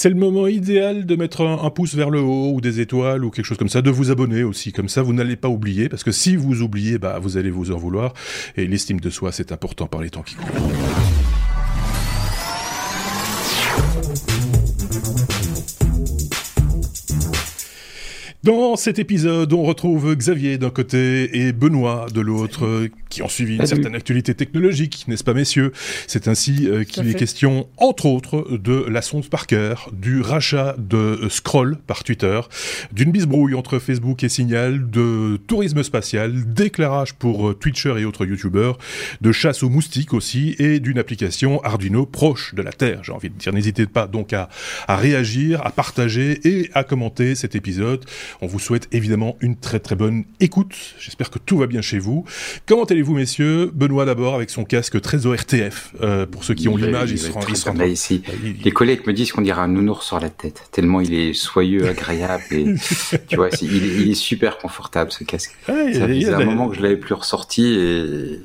C'est le moment idéal de mettre un, pouce vers le haut ou des étoiles ou quelque chose comme ça, de vous abonner aussi, comme ça vous n'allez pas oublier, parce que si vous oubliez, bah, vous allez vous en vouloir, et l'estime de soi c'est important par les temps qui courent. Dans cet épisode, on retrouve Xavier d'un côté et Benoît de l'autre, qui ont suivi une certaine actualité technologique, n'est-ce pas messieurs? C'est ainsi euh, qu'il est question, entre autres, de la sonde Parker, du rachat de Scroll par Twitter, d'une bisbrouille entre Facebook et Signal, de tourisme spatial, d'éclairage pour euh, Twitcher et autres YouTubers, de chasse aux moustiques aussi, et d'une application Arduino proche de la Terre, j'ai envie de dire. N'hésitez pas donc à, à réagir, à partager et à commenter cet épisode. On vous souhaite évidemment une très très bonne écoute. J'espère que tout va bien chez vous. Comment allez-vous, messieurs? Benoît d'abord avec son casque très ORTF. Euh, pour ceux qui ont l'image, ils seront. Ils ici. Les collègues me disent qu'on dirait un nounours sur la tête, tellement il est soyeux, agréable. Et, tu vois, il, est, super confortable ce casque. ça faisait un moment que je l'avais plus ressorti et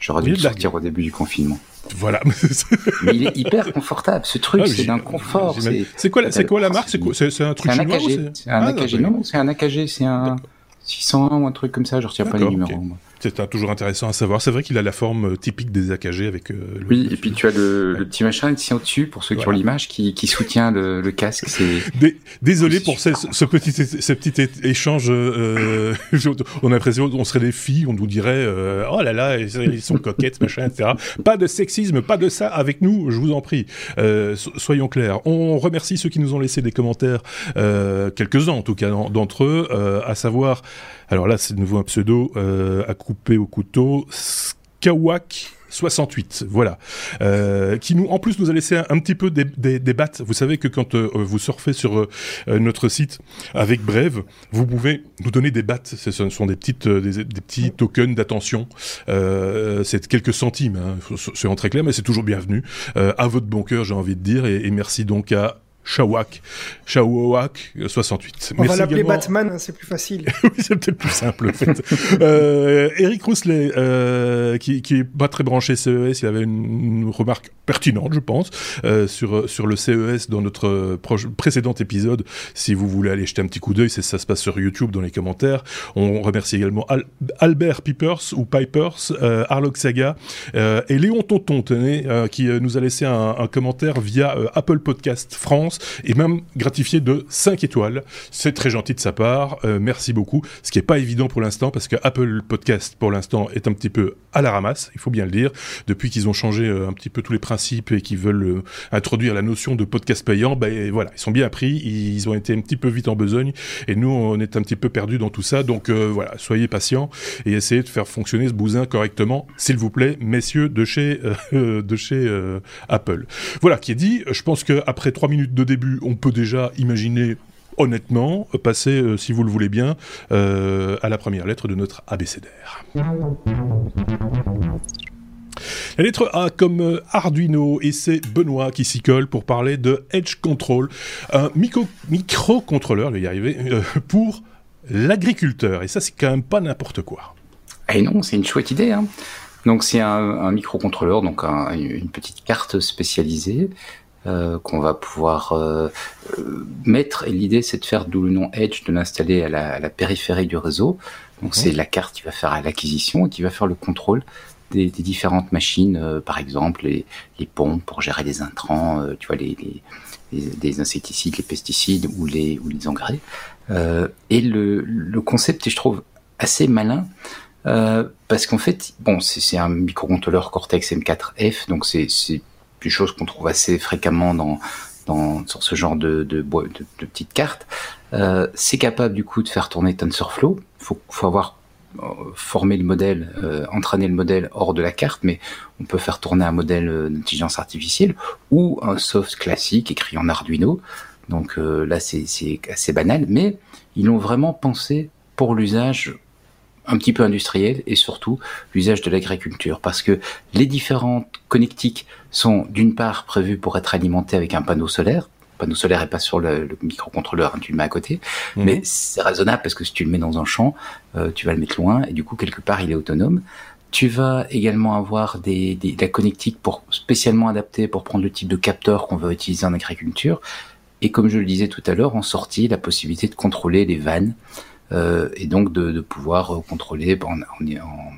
j'aurais dû le sortir au début du confinement. Voilà. Mais il est hyper confortable. Ce truc, ah, c'est d'un confort. C'est quoi, c'est quoi la marque? C'est un truc chinois C'est un AKG. Ah, non, c'est un AKG. C'est un 601 ou un truc comme ça. Je retiens pas les numéros. C'est toujours intéressant à savoir. C'est vrai qu'il a la forme euh, typique des AKG avec. Euh, oui, et puis tu as le, le petit machin ici au-dessus pour ceux qui ont l'image qui, qui soutient le, le casque. C'est. Désolé pour ce, ce, petit ce petit échange. Euh, on a l'impression qu'on serait des filles, on nous dirait euh, oh là là ils sont coquettes machin etc. Pas de sexisme, pas de ça avec nous, je vous en prie. Euh, soyons clairs. On remercie ceux qui nous ont laissé des commentaires, quelques uns en tout cas d'entre eux, à savoir. Alors là, c'est de nouveau un pseudo à coupé au couteau, Skawak 68, voilà, euh, qui nous, en plus, nous a laissé un, petit peu débattre. Vous savez que quand euh, vous surfez sur euh, notre site avec Brève, vous pouvez nous donner des battes. Ce sont des petites, des, petits tokens d'attention. c'est quelques centimes, hein, c'est très clair, mais c'est toujours bienvenu. à votre bon cœur, j'ai envie de dire, et, et merci donc à Shawak, Shawak 68. On va l'appeler Batman, c'est plus facile. oui, c'est peut-être plus simple en fait. euh, Eric Rousselet, euh, qui, qui est pas très branché CES, il avait une, remarque pertinente, je pense, euh, sur sur le CES dans notre précédent épisode. Si vous voulez aller jeter un petit coup d'œil, ça se passe sur YouTube dans les commentaires. On remercie également Albert Pipers ou Pipers, euh, Arlok Saga euh, et Léon Tonton, tenez, euh, qui nous a laissé un, un commentaire via Apple Podcast France et même gratifié de 5 étoiles. C'est très gentil de sa part, euh, merci beaucoup. Ce qui n'est pas évident pour l'instant parce que Apple Podcast pour l'instant est un petit peu à la ramasse, il faut bien le dire. Depuis qu'ils ont changé euh, un petit peu tous les principes et qu'ils veulent euh, introduire la notion de podcast payant, ben voilà, ils sont bien appris, ils ont été un petit peu vite en besogne et nous on est un petit peu perdus dans tout ça. Donc voilà, soyez patients et essayez de faire fonctionner ce bousin correctement, s'il vous plaît, messieurs de chez de chez Apple. Voilà qui est dit. Je pense qu'après trois minutes de début, on peut déjà imaginer honnêtement passer, euh, si vous le voulez bien, euh, à la première lettre de notre abécédaire. La lettre A comme euh, Arduino et c'est Benoît qui s'y colle pour parler de Edge Control, un micro microcontrôleur, vais y arriver, pour l'agriculteur. Et ça, c'est quand même pas n'importe quoi. Eh non, c'est une chouette idée. Hein. Donc c'est un, microcontrôleur, donc une petite carte spécialisée euh, qu'on va pouvoir euh, euh, mettre. Et l'idée, c'est de faire d'où le nom Edge, de l'installer à la, à la, périphérie du réseau. Donc c'est la carte qui va faire l'acquisition et qui va faire le contrôle des, des différentes machines, par exemple les, les, pompes pour gérer les intrants, tu vois les, les, insecticides, les pesticides ou les, ou les engrais. et le, le concept est, je trouve, assez malin. parce qu'en fait, bon, c'est un microcontrôleur Cortex M4F, donc c'est une chose qu'on trouve assez fréquemment dans, dans, sur ce genre de, de, de, petites cartes. Euh, c'est capable du coup de faire tourner TensorFlow. Il faut, avoir euh, formé le modèle, euh, entraîner le modèle hors de la carte, mais on peut faire tourner un modèle euh, d'intelligence artificielle ou un soft classique écrit en Arduino. Donc euh, là, c'est assez banal, mais ils l'ont vraiment pensé pour l'usage un petit peu industriel et surtout l'usage de l'agriculture parce que les différentes connectiques sont d'une part prévues pour être alimentées avec un panneau solaire. Le panneau solaire est pas sur le, microcontrôleur, hein, tu le mets à côté, mhm. mais c'est raisonnable parce que si tu le mets dans un champ, euh, tu vas le mettre loin et du coup quelque part il est autonome. Tu vas également avoir des, des, la connectique pour spécialement adaptée pour prendre le type de capteur qu'on veut utiliser en agriculture et comme je le disais tout à l'heure, ont sorti la possibilité de contrôler les vannes et donc de, de pouvoir euh, contrôler en, en, en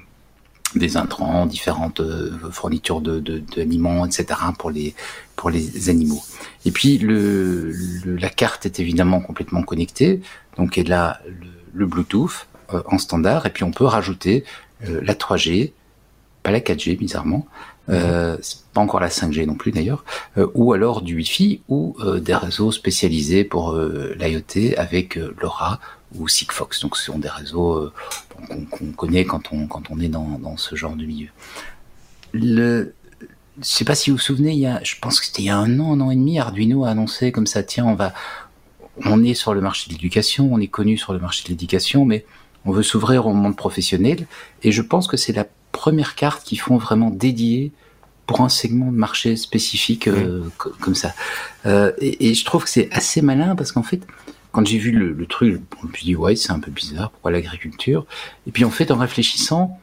des intrants, différentes euh, fournitures de, d'aliments, etc. pour les pour les animaux. Et puis le, la carte est évidemment complètement connectée, donc elle a le, le Bluetooth euh, en standard, et puis on peut rajouter euh, la 3G, pas la 4G bizarrement, euh, pas encore la 5G non plus d'ailleurs, euh, ou alors du Wi-Fi ou euh, des réseaux spécialisés pour l'IoT avec LoRa ou Sigfox. Donc ce sont des réseaux qu'on connaît quand on quand on est dans, dans ce genre de milieu. Le je sais pas si vous vous souvenez, il y a, je pense que c'était il y a un an, un an et demi, Arduino a annoncé comme ça, tiens, on va, on est sur le marché de l'éducation, on est connu sur le marché de l'éducation, mais on veut s'ouvrir au monde professionnel. Et je pense que c'est la première carte qu'ils font vraiment dédiée pour un segment de marché spécifique euh, mmh. comme ça. Euh, et, et, je trouve que c'est assez malin parce qu'en fait, quand j'ai vu le, le truc, je me suis dit ouais, c'est un peu bizarre, pourquoi l'agriculture? Et puis en fait, en réfléchissant,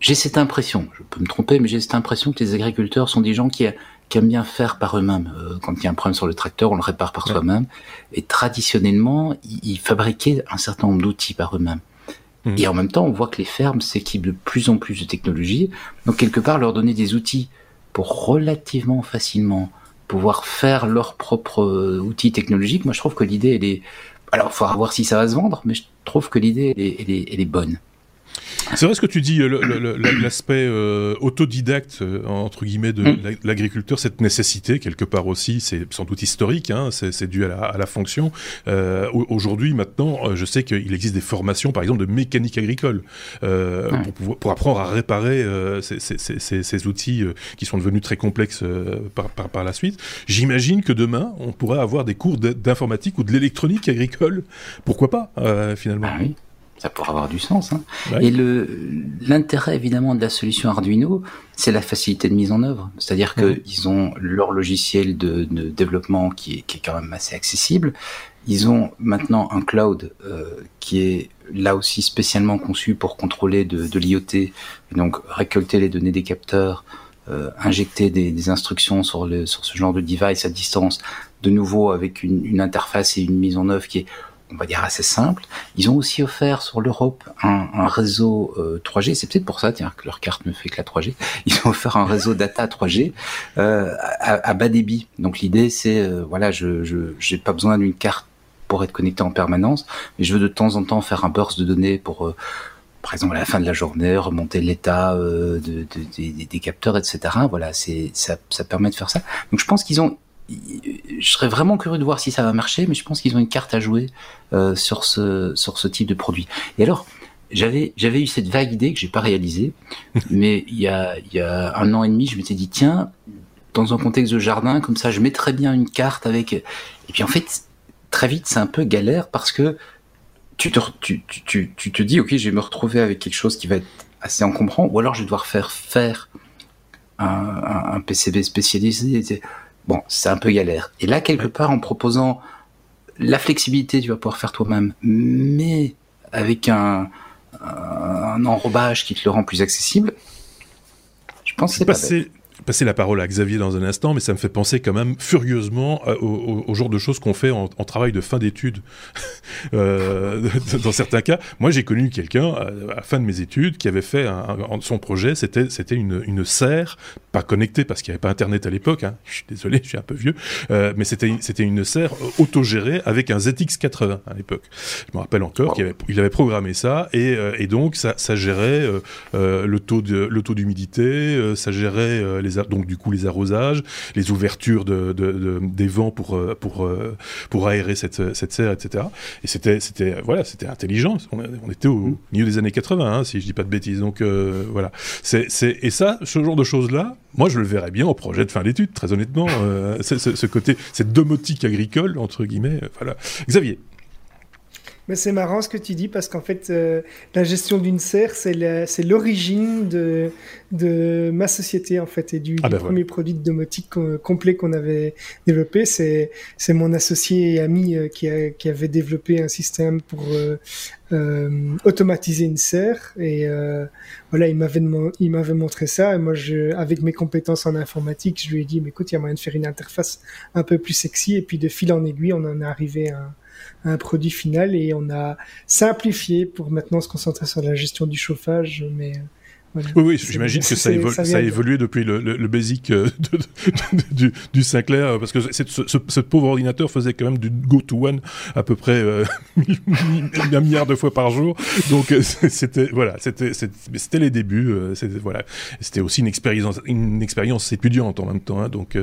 j'ai cette impression, je peux me tromper, mais j'ai cette impression que les agriculteurs sont des gens qui, qui aiment bien faire par eux-mêmes. Euh, quand il y a un problème sur le tracteur, on le répare par ouais. soi-même. Et traditionnellement, ils, ils, fabriquaient un certain nombre d'outils par eux-mêmes. Mmh. Et en même temps, on voit que les fermes s'équipent de plus en plus de technologies. Donc quelque part, leur donner des outils pour relativement facilement pouvoir faire leurs propres euh, outils technologiques, moi je trouve que l'idée, elle est... Alors, il faudra voir si ça va se vendre, mais je trouve que l'idée, elle, elle, est, elle est bonne. C'est vrai ce que tu dis, l'aspect euh, autodidacte, euh, entre guillemets, de mm. l'agriculteur, cette nécessité, quelque part aussi, c'est sans doute historique, hein, c'est dû à la, à la fonction. Euh, Aujourd'hui, maintenant, je sais qu'il existe des formations, par exemple, de mécanique agricole, euh, ouais. pour, pouvoir, pour, apprendre à réparer ces, ces, ces, ces, outils qui sont devenus très complexes par, par, par, la suite. J'imagine que demain, on pourrait avoir des cours d'informatique ou de l'électronique agricole. Pourquoi pas, finalement? Ah oui ça pourrait avoir du sens. Hein. Ouais. Et le l'intérêt évidemment de la solution Arduino, c'est la facilité de mise en œuvre. C'est-à-dire que mmh. ils ont leur logiciel de, de développement qui est, qui est, quand même assez accessible. Ils ont maintenant un cloud euh, qui est là aussi spécialement conçu pour contrôler de, de l'IoT, donc récolter les données des capteurs, euh, injecter des, des, instructions sur, le, sur ce genre de device à distance, de nouveau avec une, une interface et une mise en œuvre qui est on va dire assez simple. Ils ont aussi offert sur l'Europe un, un, réseau euh, 3G. C'est peut-être pour ça, tiens, que leur carte ne fait que la 3G. Ils ont offert un réseau data 3G euh, à, à, bas débit. Donc l'idée, c'est euh, voilà, je j'ai pas besoin d'une carte pour être connecté en permanence, mais je veux de temps en temps faire un burst de données pour euh, par exemple à la fin de la journée, remonter l'état euh, de, de, de, des capteurs, etc. Voilà, c'est ça, ça permet de faire ça. Donc je pense qu'ils ont je serais vraiment curieux de voir si ça va marcher, mais je pense qu'ils ont une carte à jouer euh, sur ce sur ce type de produit. Et alors, j'avais j'avais eu cette vague idée que j'ai pas réalisée, mais il y a il y a un an et demi, je m'étais dit tiens, dans un contexte de jardin comme ça, je mettrais bien une carte avec. Et puis en fait, très vite, c'est un peu galère parce que tu te tu, tu, tu te dis ok, je vais me retrouver avec quelque chose qui va être assez encombrant, ou alors je vais devoir faire faire un, un, un PCB spécialisé. Bon, c'est un peu galère. Et là, quelque part, en proposant la flexibilité, tu vas pouvoir faire toi-même, mais avec un, un enrobage qui te le rend plus accessible, je pense que c'est pas bête passer la parole à Xavier dans un instant, mais ça me fait penser quand même furieusement au, au, au genre de choses qu'on fait en, en, travail de fin d'études. euh, dans certains cas, moi j'ai connu quelqu'un à la fin de mes études qui avait fait un, un, son projet, c'était c'était une, une serre pas connectée parce qu'il n'y avait pas internet à l'époque. Hein, je suis désolé, je suis un peu vieux, euh, mais c'était c'était une serre autogérée avec un ZX80 à l'époque. Je me rappelle encore wow. qu'il avait, il avait programmé ça et, euh, et donc ça, ça gérait euh, le taux de le taux d'humidité, ça gérait les donc du coup les arrosages, les ouvertures de, de, de des vents pour pour pour aérer cette cette serre, etc. Et c'était c'était voilà c'était intelligent. On, on, était au milieu des années 80, hein, si je dis pas de bêtises. Donc euh, voilà. C'est et ça, ce genre de choses là, moi je le verrais bien au projet de fin d'études, très honnêtement. Euh, ce côté cette domotique agricole entre guillemets. Voilà. Xavier. Mais c'est marrant ce que tu dis parce qu'en fait, euh, la gestion d'une serre, c'est l'origine de, de ma société en fait et du, ah ben premier produit de domotique complet qu'on avait développé. C'est c'est mon associé et ami euh, qui, a, qui avait développé un système pour euh automatiser une serre. Et voilà, il m'avait il m'avait montré ça. Et moi je avec mes compétences en informatique, je lui ai dit mais écoute, il y a moyen de faire une interface un peu plus sexy. Et puis de fil en aiguille, on en est arrivé à un produit final et on a simplifié pour maintenant se concentrer sur la gestion du chauffage. Mais oui, oui j'imagine que ça, ça, a évolué depuis le, le, basic euh, du, du, Sinclair, euh, parce que ce, ce, pauvre ordinateur faisait quand même du go-to-one à peu près euh, un milliard de fois par jour. Donc c'était voilà, c'était les débuts. c'était voilà, c'était aussi une expérience une expérience étudiante en même temps. Hein, donc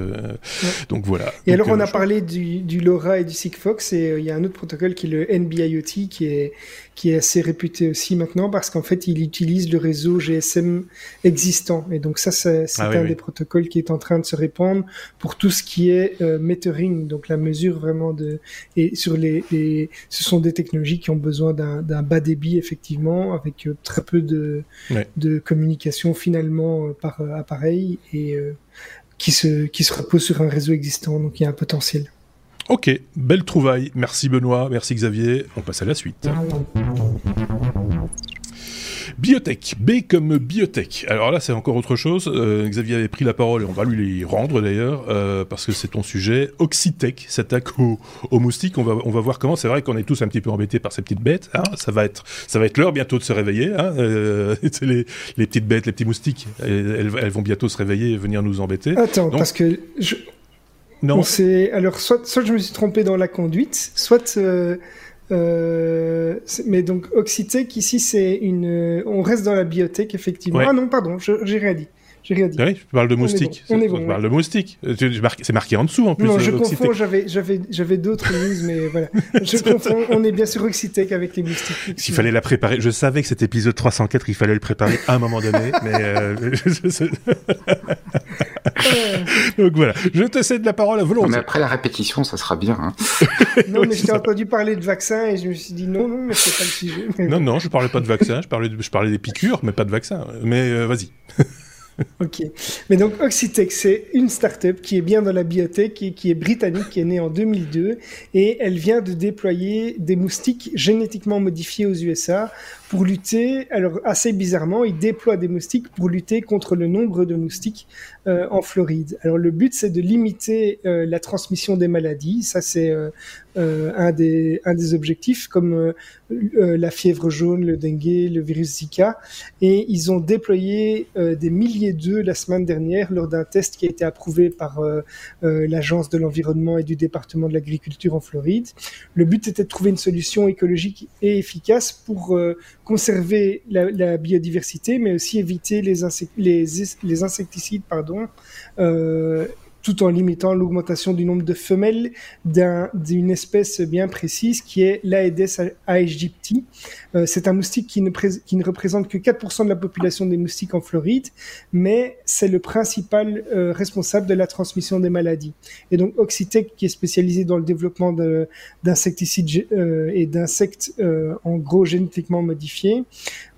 donc voilà. Et alors on a parlé du, du LoRa et du Sigfox et il y a un autre protocole qui est le NB-IoT qui est qui est assez réputé aussi maintenant parce qu'en fait il utilise le réseau GSM existant. Et donc ça, c'est ah un des protocoles qui est en train de se répandre pour tout ce qui est euh, metering, donc la mesure vraiment de... Et sur les, ce sont des technologies qui ont besoin d'un bas débit, effectivement, avec euh, très peu de, de communication finalement euh, par appareil et qui, se, qui se repose sur un réseau existant. Donc il y a un potentiel. Ok, belle trouvaille. Merci Benoît, merci Xavier. On passe à la suite. Biotech, B comme biotech. Alors là, c'est encore autre chose. Euh, Xavier avait pris la parole et on va lui les rendre d'ailleurs, euh, parce que c'est ton sujet. Oxitech s'attaque aux, moustiques. On va, on va voir comment. C'est vrai qu'on est tous un petit peu embêtés par ces petites bêtes. Hein. Ça va être, ça va être l'heure bientôt de se réveiller. Hein. Euh, les, les, petites bêtes, les petits moustiques, elles, vont bientôt se réveiller et venir nous embêter. Attends, parce que je... non. alors soit, soit je me suis trompé dans la conduite, soit euh, mais donc Oxitec ici c'est une, on reste dans la biotech effectivement. Ah non pardon, j'ai rien dit. J'ai rien dit. Oui, je parle de moustiques. On, bon, parle de moustiques. C'est marqué en dessous en plus. Non, je confonds. J'avais, j'avais, j'avais d'autres news, mais voilà. Je confonds. On est bien sur Oxitec avec les moustiques. S'il fallait la préparer, je savais que cet épisode 304, il fallait le préparer à un moment donné, mais. Euh, Donc voilà, je te cède la parole à volonté. Mais après la répétition, ça sera bien. Hein. non, mais j'ai entendu parler de vaccin et je me suis dit non, non, mais c'est pas le sujet. Non, non, je parlais pas de vaccin, je parlais, je parlais des piqûres, mais pas de vaccin. Mais euh, vas-y. ok. Mais donc Oxitec, c'est une start-up qui est bien dans la biotech et qui est britannique, qui est née en 2002 et elle vient de déployer des moustiques génétiquement modifiés aux USA pour lutter, alors assez bizarrement, ils déploient des moustiques pour lutter contre le nombre de moustiques euh, en Floride. Alors le but c'est de limiter euh, la transmission des maladies, ça c'est euh, un, des, un des objectifs, comme la fièvre jaune, le dengue, le virus Zika, et ils ont déployé des milliers d'œufs la semaine dernière lors d'un test qui a été approuvé par l'Agence de l'environnement et du département de l'agriculture en Floride. Le but était de trouver une solution écologique et efficace pour conserver la, biodiversité, mais aussi éviter les, insecticides pardon, euh, tout en limitant l'augmentation du nombre de femelles d'une espèce bien précise qui est l'Aedes aegypti. Euh, c'est un moustique qui ne, qui ne, représente que 4% de la population des moustiques en Floride, mais c'est le principal euh, responsable de la transmission des maladies. Et donc Oxitec, qui est spécialisé dans le développement d'insecticides euh, et d'insectes en gros génétiquement modifiés,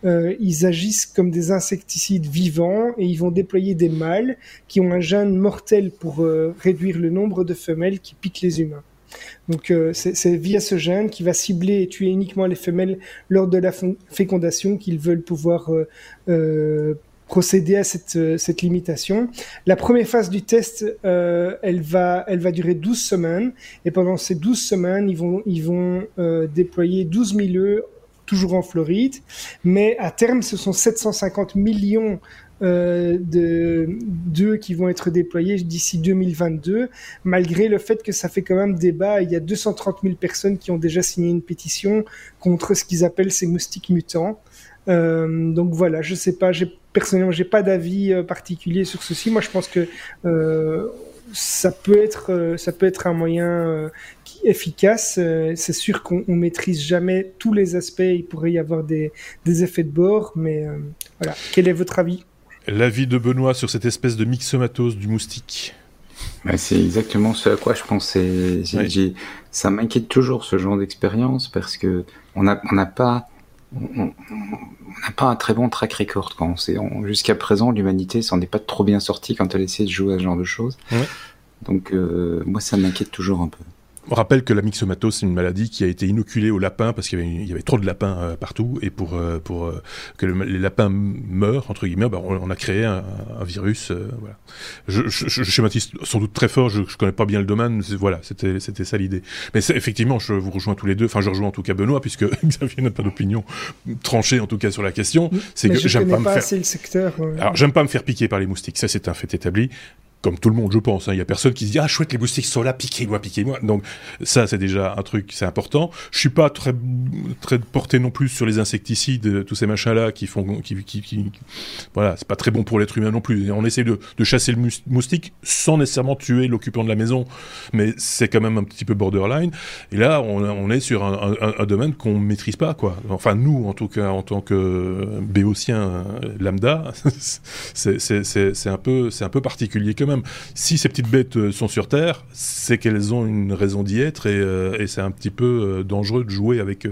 ils agissent comme des insecticides vivants et ils vont déployer des mâles qui ont un gène mortel pour euh, réduire le nombre de femelles qui piquent les humains. Donc euh, c'est via ce gène qui va cibler et tuer uniquement les femelles lors de la fécondation qu'ils veulent pouvoir euh, procéder à cette, cette, limitation. La première phase du test, elle, va, elle va durer 12 semaines. Et pendant ces 12 semaines, ils vont, ils vont déployer 12 000 œufs toujours en Floride. Mais à terme, ce sont 750 millions euh, d'eux qui vont être déployés d'ici 2022, malgré le fait que ça fait quand même débat. Il y a 230 000 personnes qui ont déjà signé une pétition contre ce qu'ils appellent ces moustiques mutants. Euh, donc voilà, je sais pas, personnellement j'ai pas d'avis euh, particulier sur ceci. Moi, je pense que euh, ça peut être ça peut être un moyen efficace. c'est sûr qu'on maîtrise jamais tous les aspects. Il pourrait y avoir des, des effets de bord, mais voilà. Quel est votre avis? L'avis de Benoît sur cette espèce de myxomatose du moustique Bah, c'est exactement ce à quoi je pensais. Ça m'inquiète toujours ce genre d'expérience parce que on n'a on pas on n'a pas un très bon track record quand jusqu'à présent l'humanité s'en est pas trop bien sortie quand elle essaie de jouer à ce genre de choses. Donc euh, moi ça m'inquiète toujours un peu. On rappelle que la myxomatose, c'est une maladie qui a été inoculée aux lapins parce qu'il y, avait, trop de lapins euh, partout. Et pour, euh, pour euh, que les lapins meurent, entre guillemets, bah, on, a créé un, virus. voilà. Je, je, schématise sans doute très fort, je ne connais pas bien le domaine. Voilà, c'était ça l'idée. Mais effectivement, je vous rejoins tous les deux. Enfin, je rejoins en tout cas Benoît, puisque Xavier n'a pas d'opinion tranchée en tout cas sur la question. C'est que j'aime pas, me faire... le secteur. Alors, j'aime pas me faire piquer par les moustiques. Ça, c'est un fait établi comme tout le monde, je pense. Hein. Il y a personne qui se dit ah chouette les moustiques sont là, piquez-moi, piquez-moi. Donc ça c'est déjà un truc, c'est important. Je suis pas très très porté non plus sur les insecticides, tous ces machins là qui font, qui, qui, qui voilà, c'est pas très bon pour l'être humain non plus. on essaie de, de, chasser le moustique sans nécessairement tuer l'occupant de la maison, mais c'est quand même un petit peu borderline. Et là on, est sur un, domaine qu'on maîtrise pas quoi. Enfin nous en tout cas en tant que béotien lambda, c'est un peu c'est un peu particulier quand même si ces petites bêtes euh, sont sur Terre, c'est qu'elles ont une raison d'y être et, euh, c'est un petit peu euh, dangereux de jouer avec,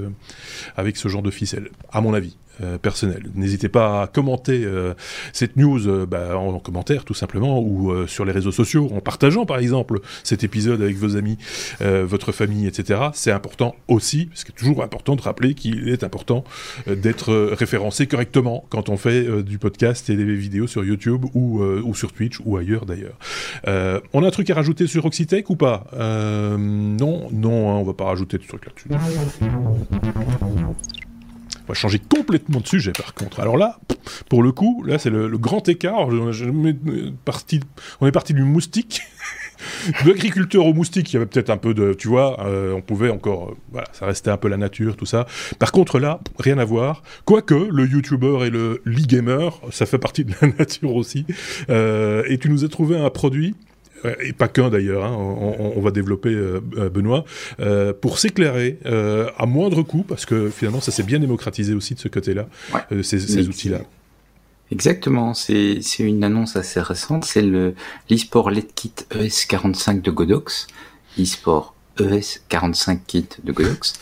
avec ce genre de ficelle, à mon avis. Euh, personnel. N'hésitez pas à commenter euh, cette news euh, bah, en, commentaire tout simplement ou sur les réseaux sociaux en partageant par exemple cet épisode avec vos amis, votre famille, etc. C'est important aussi, parce que c'est toujours important de rappeler qu'il est important d'être référencé correctement quand on fait du podcast et des vidéos sur YouTube ou, sur Twitch ou ailleurs d'ailleurs. on a un truc à rajouter sur Oxytech ou pas? Non, non, hein, on va pas rajouter de trucs là-dessus. Va changer complètement de sujet par contre. Alors là, pour le coup, là c'est le, grand écart. On est parti, du moustique. de l'agriculteur au moustique, il y avait peut-être un peu de, tu vois, euh, on pouvait encore, euh, voilà, ça restait un peu la nature, tout ça. Par contre là, rien à voir. Quoique le YouTuber et le Lee-gamer, ça fait partie de la nature aussi. Euh, et tu nous as trouvé un produit et pas qu'un d'ailleurs, hein, on, va développer euh, euh, Benoît, euh, pour s'éclairer à moindre coût, parce que finalement ça s'est bien démocratisé aussi de ce côté-là, ces, outils-là. Exactement, c'est une annonce assez récente, c'est le l'eSport LedKit ES45 de Godox, eSport ES45 Kit de Godox.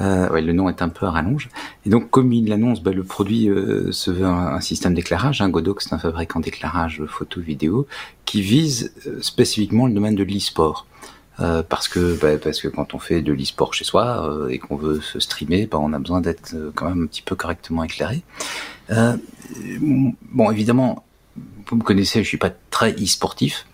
Euh, ouais, le nom est un peu à rallonge. Et donc, comme il l'annonce, bah, le produit euh, se veut un, système d'éclairage. Hein. Godox est un fabricant d'éclairage photo-vidéo qui vise euh, spécifiquement le domaine de l'e-sport. Euh, parce que bah, parce que quand on fait de l'e-sport chez soi euh, et qu'on veut se streamer, bah, on a besoin d'être quand même un petit peu correctement éclairé. bon, évidemment, vous me connaissez, je suis pas très e-sportif.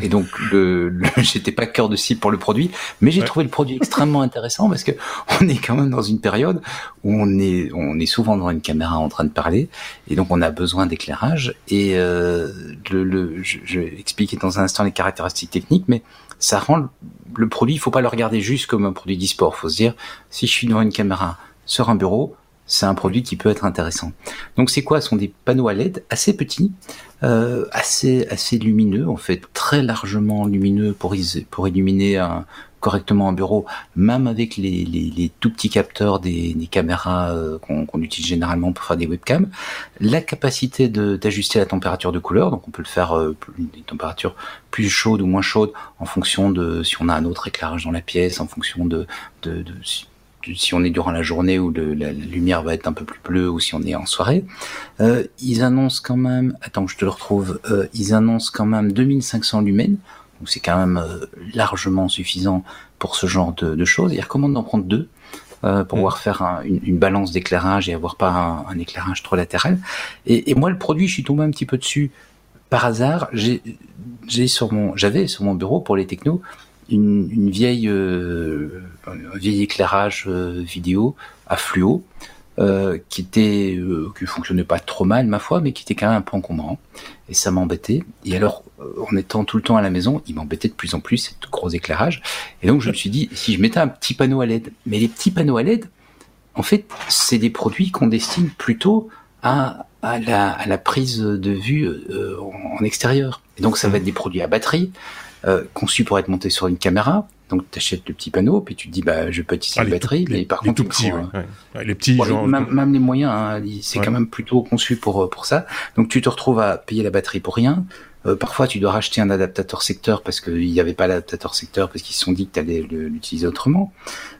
Et donc, le, j'étais pas cœur de cible pour le produit, mais j'ai trouvé le produit extrêmement intéressant parce que on est quand même dans une période où on est, on est souvent devant une caméra en train de parler, et donc on a besoin d'éclairage. Et euh, le, le, je, je vais expliquer dans un instant les caractéristiques techniques, mais ça rend le, produit, il faut pas le regarder juste comme un produit d'e-sport. Faut se dire, si je suis devant une caméra sur un bureau, c'est un produit qui peut être intéressant. Donc c'est quoi? Ce sont des panneaux à LED assez petits, euh, assez assez lumineux, en fait très largement lumineux pour pour illuminer un, correctement un bureau, même avec les, les, les tout petits capteurs des, des caméras euh, qu'on utilise généralement pour faire des webcams, la capacité d'ajuster la température de couleur, donc on peut le faire euh, des températures plus chaudes ou moins chaudes en fonction de si on a un autre éclairage dans la pièce, en fonction de, de, de si on est durant la journée où la, lumière va être un peu plus bleue ou si on est en soirée. Euh, ils annoncent quand même, attends que je te le retrouve, euh, ils annoncent quand même 2500 lumens, donc c'est quand même euh, largement suffisant pour ce genre de, de choses. Ils recommandent d'en prendre deux pour mm. pouvoir faire une, une, balance d'éclairage et avoir pas un, éclairage trop latéral. Et, et, moi, le produit, je suis tombé un petit peu dessus par hasard. J'ai sur mon, j'avais sur mon bureau pour les technos une, vieille, euh, un vieil éclairage euh, vidéo à fluo euh, qui était, qui fonctionnait pas trop mal ma foi, mais qui était quand même un peu encombrant et ça m'embêtait. Et alors, en étant tout le temps à la maison, il m'embêtait de plus en plus ce gros éclairage. Et donc je me suis dit, si je mettais un petit panneau à LED, mais les petits panneaux à LED, en fait, c'est des produits qu'on destine plutôt à, la, prise de vue en extérieur. Et donc ça va être des produits à batterie, euh, conçu pour être monté sur une caméra. Donc tu achètes le petit panneau, puis tu te dis bah je peux utiliser ah, la batterie, mais par contre tout petits, les petits genre... même, les moyens, hein, c'est quand même plutôt conçu pour pour ça. Donc tu te retrouves à payer la batterie pour rien. Euh, parfois, tu dois racheter un adaptateur secteur parce qu'il n'y avait pas l'adaptateur secteur parce qu'ils se sont dit que tu allais l'utiliser autrement.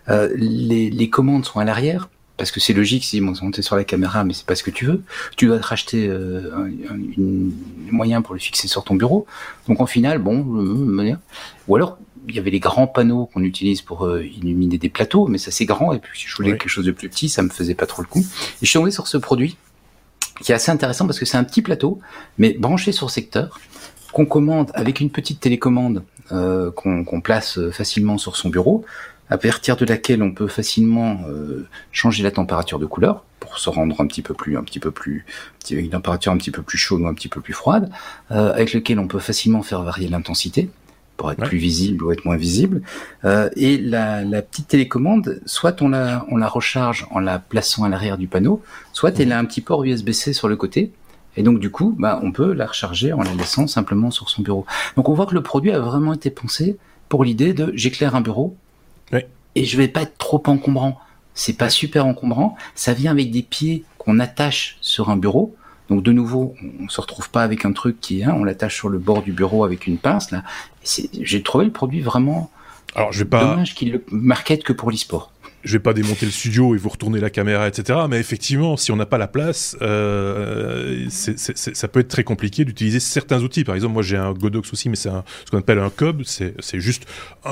Euh, les, les, commandes sont à l'arrière parce que c'est logique si bon, es sur la caméra, mais c'est pas ce que tu veux. Tu dois te racheter euh, un, moyen pour le fixer sur ton bureau. Donc en final, bon, euh, ou alors il y avait les grands panneaux qu'on utilise pour euh, illuminer des plateaux, mais ça c'est grand et puis si je voulais quelque chose de plus petit, ça me faisait pas trop le coup. Et je suis tombé sur ce produit qui est assez intéressant parce que c'est un petit plateau, mais branché sur secteur, qu'on commande avec une petite télécommande euh, qu'on place facilement sur son bureau, à partir de laquelle on peut facilement euh, changer la température de couleur pour se rendre un petit peu plus, un petit peu plus, avec une température un petit peu plus chaude ou un petit peu plus froide, euh, avec lequel on peut facilement faire varier l'intensité pour être plus visible ou être moins visible. Euh, et la, la, petite télécommande, soit on la, on la recharge en la plaçant à l'arrière du panneau, soit elle a un petit port USB-C sur le côté. Et donc du coup, bah, on peut la recharger en la laissant simplement sur son bureau. Donc on voit que le produit a vraiment été pensé pour l'idée de j'éclaire un bureau et je vais pas être trop encombrant. C'est pas super encombrant. Ça vient avec des pieds qu'on attache sur un bureau. Donc de nouveau, on se retrouve pas avec un truc qui, hein, on l'attache sur le bord du bureau avec une pince là. J'ai trouvé le produit vraiment. Alors je vais pas. Dommage qu'il le market que pour l'e-sport je vais pas démonter le studio et vous retourner la caméra, etc. Mais effectivement, si on n'a pas la place, euh, ça peut être très compliqué d'utiliser certains outils. Par exemple, moi j'ai un Godox aussi, mais c'est ce qu'on appelle un cob. C'est juste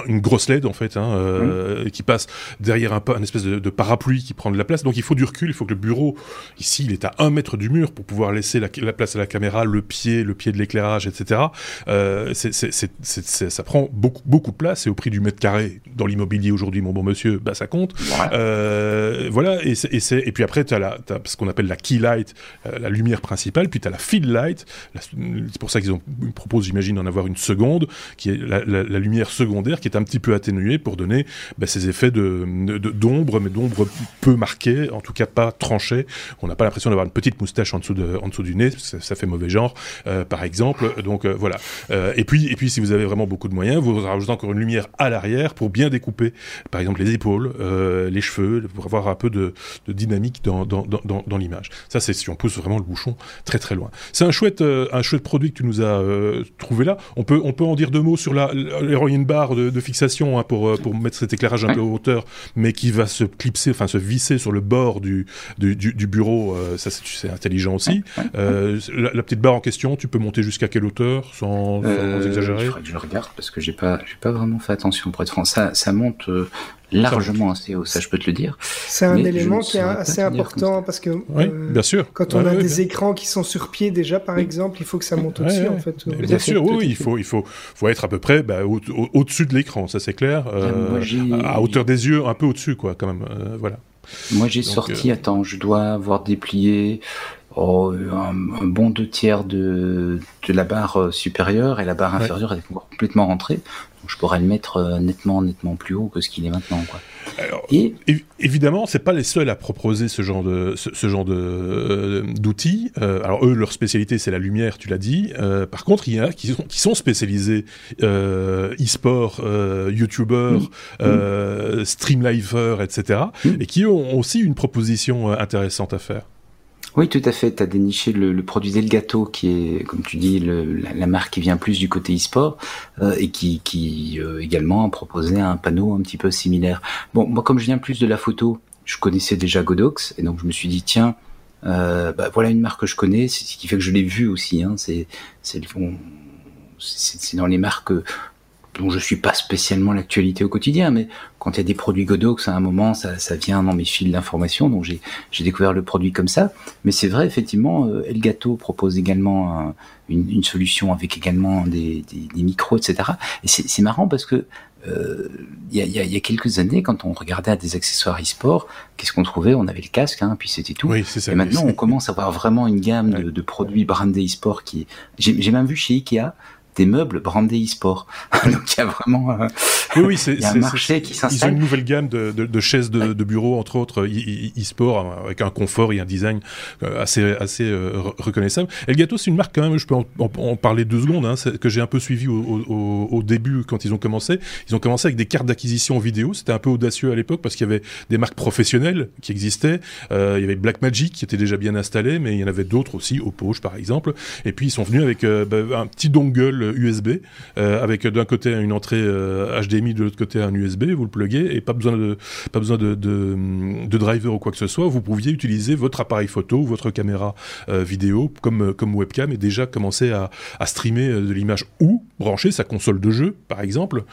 une grosse LED en fait, hein, euh, qui passe derrière un, un espèce de, parapluie qui prend de la place. Donc il faut du recul. Il faut que le bureau ici, il est à un mètre du mur pour pouvoir laisser la, place à la caméra, le pied, le pied de l'éclairage, etc. Euh, ça prend beaucoup beaucoup de place et au prix du mètre carré dans l'immobilier aujourd'hui, mon bon monsieur, bah ça compte. Euh, voilà, et, puis après, tu as, ce qu'on appelle la key light, euh, la lumière principale, puis tu as la field light. C'est pour ça qu'ils proposent, j'imagine, d'en avoir une seconde, qui est la, lumière secondaire, qui est un petit peu atténuée pour donner bah, ces effets de, d'ombre mais d'ombre peu marquée, en tout cas pas tranchée. On n'a pas l'impression d'avoir une petite moustache en dessous, de, du nez, ça, fait mauvais genre, euh, par exemple. Donc voilà. et, puis, et puis, si vous avez vraiment beaucoup de moyens, vous rajoutez encore une lumière à l'arrière pour bien découper, par exemple, les épaules. Les cheveux, pour avoir un peu de, dynamique dans, dans, dans, dans l'image. Ça, c'est si on pousse vraiment le bouchon très très loin. C'est un chouette, euh, un chouette produit que tu nous as euh, trouvé là. On peut, on peut en dire deux mots sur la, l'héroïne barre de, de fixation hein, pour, pour mettre cet éclairage un peu en hauteur, mais qui va se clipser, enfin se visser sur le bord du, du, du, bureau. ça, c'est, intelligent aussi. La, petite barre en question, tu peux monter jusqu'à quelle hauteur sans, sans exagérer? Je, je regarde parce que j'ai pas, j'ai pas vraiment fait attention pour être franc. Ça, ça monte largement assez haut, ça je peux te le dire. C'est un élément qui est assez important parce que euh, bien sûr. quand on a des écrans qui sont sur pied déjà par exemple, il faut que ça monte au-dessus en fait. Bien sûr, oui, il faut, il faut, faut être à peu près bah, au-dessus de l'écran, ça c'est clair, ah, euh, à hauteur des yeux, un peu au-dessus quoi quand même, euh, voilà. Moi j'ai sorti, attends, je dois avoir déplié oh, un, bon deux tiers de, de la barre supérieure et la barre inférieure est complètement rentrée je pourrais le mettre euh, nettement, nettement plus haut que ce qu'il est maintenant. Quoi. et évidemment, c'est pas les seuls à proposer ce genre de ce, genre de euh, d'outils. Euh, alors eux, leur spécialité, c'est la lumière, tu l'as dit. par contre, il y en a qui sont qui sont spécialisés e-sport, youtubeurs, mmh. etc. Mmh. et qui ont aussi une proposition intéressante à faire. Oui, tout à fait. Tu as déniché le, le produit Delgato, qui est, comme tu dis, le, la, marque qui vient plus du côté e-sport, euh, et qui, qui euh, également a proposé un panneau un petit peu similaire. Bon, moi, comme je viens plus de la photo, je connaissais déjà Godox, et donc je me suis dit, tiens, euh, bah, voilà une marque que je connais, ce qui fait que je l'ai vu aussi. Hein, c'est c'est dans les marques dont je suis pas spécialement l'actualité au quotidien, mais quand il y a des produits Godox, à un moment, ça, ça vient dans mes fils d'information, donc j'ai, j'ai découvert le produit comme ça. Mais c'est vrai, effectivement, euh, Elgato propose également une, une, solution avec également des, des, des micros, etc. Et c'est, c'est marrant parce que euh, il y, a, y, a, quelques années, quand on regardait à des accessoires e-sport, qu'est-ce qu'on trouvait? On avait le casque, hein, puis c'était tout. Oui, ça, et maintenant, on commence à avoir vraiment une gamme de, de produits brandés e-sport qui. J'ai, j'ai même vu chez Ikea des meubles brandés e-sport. Donc il y a vraiment euh, oui, oui, c'est un marché qui s'installe. Ils ont une nouvelle gamme de, de, de chaises de, de, bureau, entre autres e-sport, avec un confort et un design euh, assez, assez euh, reconnaissable. Elgato, c'est une marque quand même, je peux en, en, parler deux secondes, hein, que j'ai un peu suivi au, au, au, début quand ils ont commencé. Ils ont commencé avec des cartes d'acquisition vidéo. C'était un peu audacieux à l'époque parce qu'il y avait des marques professionnelles qui existaient. Euh, il y avait Blackmagic qui était déjà bien installé, mais il y en avait d'autres aussi, Oppo par exemple. Et puis ils sont venus avec euh, bah, un petit dongle USB, euh, avec d'un côté une entrée HDMI, de l'autre côté un USB. Vous le pluguez et pas besoin de pas besoin de, de, de, driver ou quoi que ce soit. Vous pouviez utiliser votre appareil photo ou votre caméra vidéo comme comme webcam et déjà commencer à, à streamer de l'image ou brancher sa console de jeu, par exemple,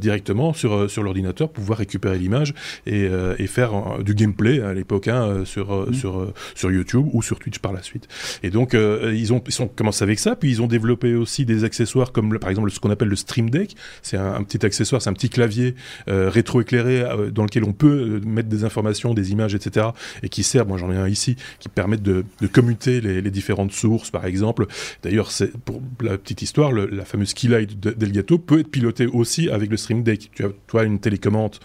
directement sur sur l'ordinateur, pour pouvoir récupérer l'image et, et, faire du gameplay à l'époque hein, sur mmh. sur sur YouTube ou sur Twitch par la suite. Et donc, euh, ils, ont, ils sont commencé avec ça, puis ils ont développé aussi des accessoires comme, par exemple, ce qu'on appelle le Stream Deck. C'est un, petit accessoire, c'est un petit clavier euh, rétroéclairé euh, dans lequel on peut mettre des informations, des images, etc. Et qui sert, moi j'en ai un ici, qui permet de, commuter les, différentes sources, par exemple. D'ailleurs, pour la petite histoire, la fameuse Keylight d'Elgato peut être pilotée aussi avec le Stream Deck. Tu as, toi, une télécommande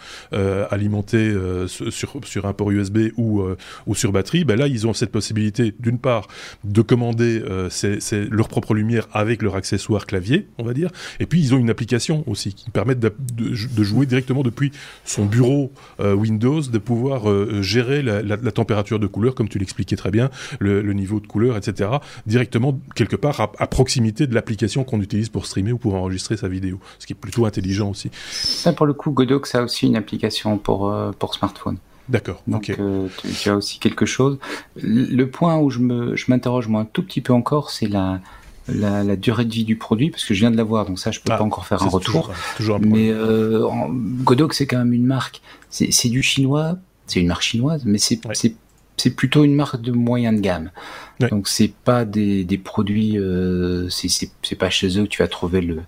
alimentée sur, sur un port USB ou, ou sur batterie. Ben là, ils ont cette possibilité, d'une part, de commander euh, leur propre lumière avec leur accessoire clavier, on va dire. Et puis ils ont une application aussi qui permet de, de, jouer directement depuis son bureau euh, Windows, de pouvoir euh, gérer la, la, la, température de couleur, comme tu l'expliquais très bien, le, le, niveau de couleur, etc. Directement quelque part à, à proximité de l'application qu'on utilise pour streamer ou pour enregistrer sa vidéo, ce qui est plutôt intelligent aussi. Ça pour le coup, Godot, ça a aussi une application pour pour smartphone. D'accord. Donc euh, tu, as aussi quelque chose. Le point où je me je m'interroge moi un tout petit peu encore, c'est la, la, la durée de vie du produit parce que je viens de l'avoir, donc ça je peux ah, pas encore faire un retour. Toujours, un mais euh, Godot c'est quand même une marque. C'est du chinois, c'est une marque chinoise, mais c'est c'est c'est plutôt une marque de moyen de gamme. Ouais. Donc c'est pas des, des produits, euh, c'est pas chez eux que tu vas trouver le,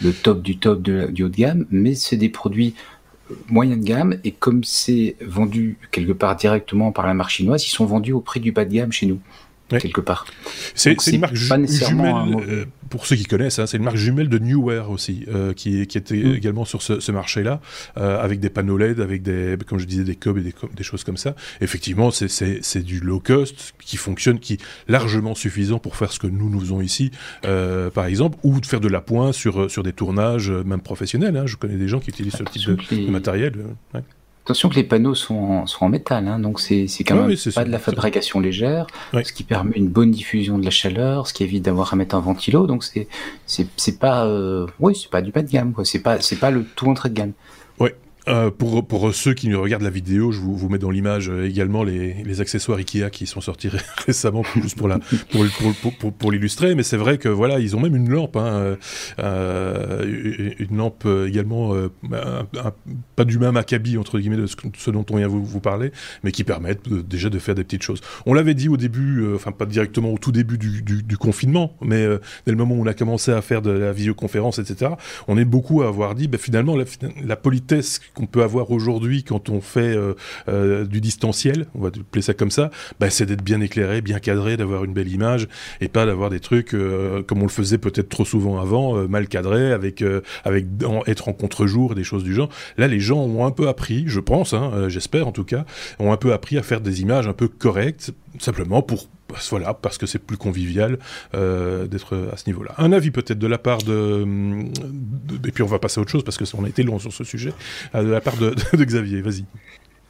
le top du top de, du haut de gamme, mais c'est des produits moyen de gamme et comme c'est vendu quelque part directement par la marque chinoise, ils sont vendus au prix du bas de gamme chez nous. Quelque part. C'est une marque jumelle, euh, pour ceux qui connaissent, hein, c'est une marque jumelle de Newware aussi, euh, qui, qui, était mm. également sur ce, ce marché-là, euh, avec des panneaux LED, avec des, comme je disais, des cubes et des, des choses comme ça. Effectivement, c'est du low cost qui fonctionne, qui est largement suffisant pour faire ce que nous nous faisons ici, par exemple, ou de faire de la pointe sur, sur des tournages, même professionnels. Hein. Je connais des gens qui utilisent ce type de, de, matériel. Ouais. Attention que les panneaux sont en, sont en métal, hein, donc c'est quand même oui, pas de la fabrication légère, oui. ce qui permet une bonne diffusion de la chaleur, ce qui évite d'avoir à mettre un ventilo, donc c'est c'est pas euh, oui c'est pas du bas de gamme c'est pas c'est pas le tout entrée de gamme. Euh, pour, pour ceux qui regardent la vidéo, je vous, vous mets dans l'image euh, également les, les, accessoires Ikea qui sont sortis récemment, juste pour la pour, pour, pour, l'illustrer. Mais c'est vrai que voilà, ils ont même une lampe, hein, euh, une lampe également euh, pas du même acabit entre guillemets de ce, dont on vient vous, vous parler, mais qui permettent déjà de faire des petites choses. On l'avait dit au début, euh, enfin pas directement au tout début du, du, du confinement, mais dès le moment où on a commencé à faire de la visioconférence, etc., on est beaucoup à avoir dit, ben, finalement la politesse qu'on peut avoir aujourd'hui quand on fait euh, euh, du distanciel, on va appeler ça comme ça, bah, c'est d'être bien éclairé, bien cadré, d'avoir une belle image et pas d'avoir des trucs euh, comme on le faisait peut-être trop souvent avant, mal cadré, avec avec être en contre-jour et des choses du genre. Là, les gens ont un peu appris, je pense, hein, j'espère en tout cas, ont un peu appris à faire des images un peu correctes, simplement pour voilà, parce que c'est plus convivial euh, d'être à ce niveau-là. Un avis peut-être de la part de, de, Et puis on va passer à autre chose parce qu'on a été long sur ce sujet. Euh, de la part de, de Xavier, vas-y.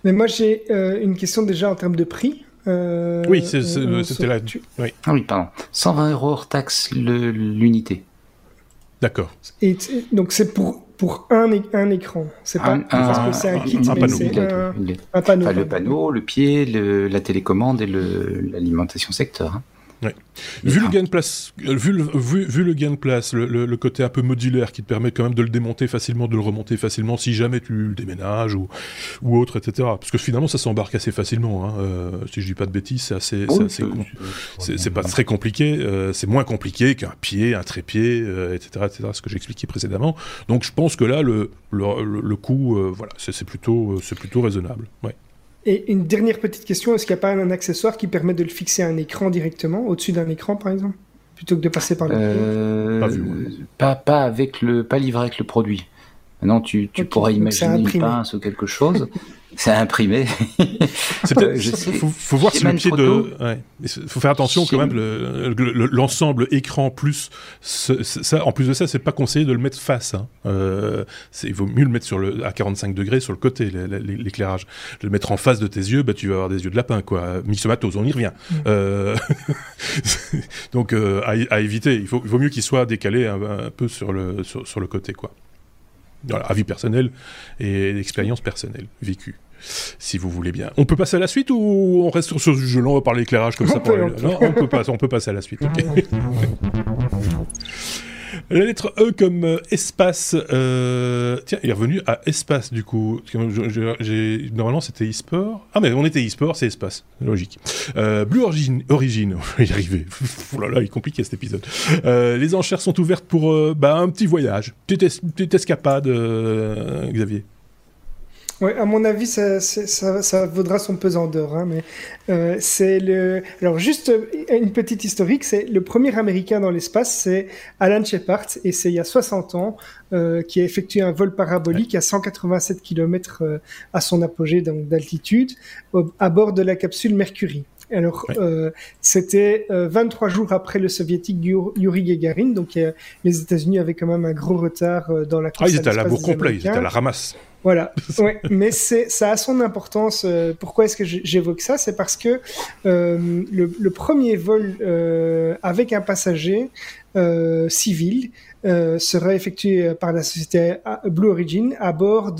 Mais moi j'ai euh, une question déjà en termes de prix. Euh, oui, c'était là. Tu... Oui. Ah oui, pardon. 120 euros hors taxe l'unité. D'accord. Et donc c'est pour pour un, un écran. C'est pas un, parce que c'est un kit, un, mais c'est un, un, panneau. Enfin, le panneau, le pied, le, la télécommande et l'alimentation secteur. Hein. Ouais. Vu le gain de place, vu le, vu, vu le gain de place, le, le, le, côté un peu modulaire qui te permet quand même de le démonter facilement, de le remonter facilement si jamais tu le déménages ou, ou autre, etc. Parce que finalement ça s'embarque assez facilement. Hein. Euh, si je dis pas de bêtises, c'est assez, oh, c'est c'est pas très compliqué. Euh, c'est moins compliqué qu'un pied, un trépied, euh, etc., etc. Ce que j'expliquais précédemment. Donc je pense que là le le, coût, euh, voilà, c'est plutôt c'est plutôt raisonnable. Ouais. Et une dernière petite question, est-ce qu'il n'y a pas un accessoire qui permet de le fixer à un écran directement, au-dessus d'un écran par exemple plutôt que de passer par le euh, pas, pas, avec le, pas livré avec le produit. Maintenant, tu, tu pourras imaginer une pince ou quelque chose. C'est imprimé. C'est peut faut, faut, voir si le pied de. Ouais. Faut faire attention quand même. L'ensemble écran plus ça. En plus de ça, c'est pas conseillé de le mettre face. Hein. Euh, il vaut mieux le mettre sur le à 45 degrés sur le côté l'éclairage. Le mettre en face de tes yeux, bah tu vas avoir des yeux de lapin quoi. Myxomatose, on y revient. Mm. Euh... Donc euh, à, à, éviter. Il, faut, il vaut mieux qu'il soit décalé un, un peu sur le sur, sur le côté quoi avis personnel et expérience personnelle vécue si vous voulez bien. On peut passer à la suite ou on reste sur ce jeu-là On va parler éclairage comme ça. Pour... Non, on peut, pas, on peut passer à la suite. La lettre E comme euh, espace. Euh... Tiens, il est revenu à espace du coup. Normalement c'était e-sport. Ah mais on était e-sport, c'est espace. Logique. Euh, Blue Origin. Origin. Y arriver. Ouh là là, il est compliqué cet épisode. Euh, les enchères sont ouvertes pour bah, un petit voyage. Petite, petite escapade, Xavier. Ouais, à mon avis, ça, vaudra son pesant d'or. Hein, mais euh, c'est le. Alors juste une petite historique, c'est le premier Américain dans l'espace, c'est Alan Shepard, et c'est il y a 60 ans euh, qui a effectué un vol parabolique à 187 km euh, à son apogée d'altitude à bord de la capsule Mercury. Alors, euh, c'était 23 euh, jours après le soviétique Yuri Gagarin, donc les États-Unis avaient quand même un gros retard euh, dans la course. Ah, ils étaient à la bourre complet, ils étaient à la ramasse. Voilà, ouais, mais ça a son importance. pourquoi est-ce que j'évoque ça? C'est parce que le, le, premier vol avec un passager civil euh, sera effectué par la société Blue Origin à bord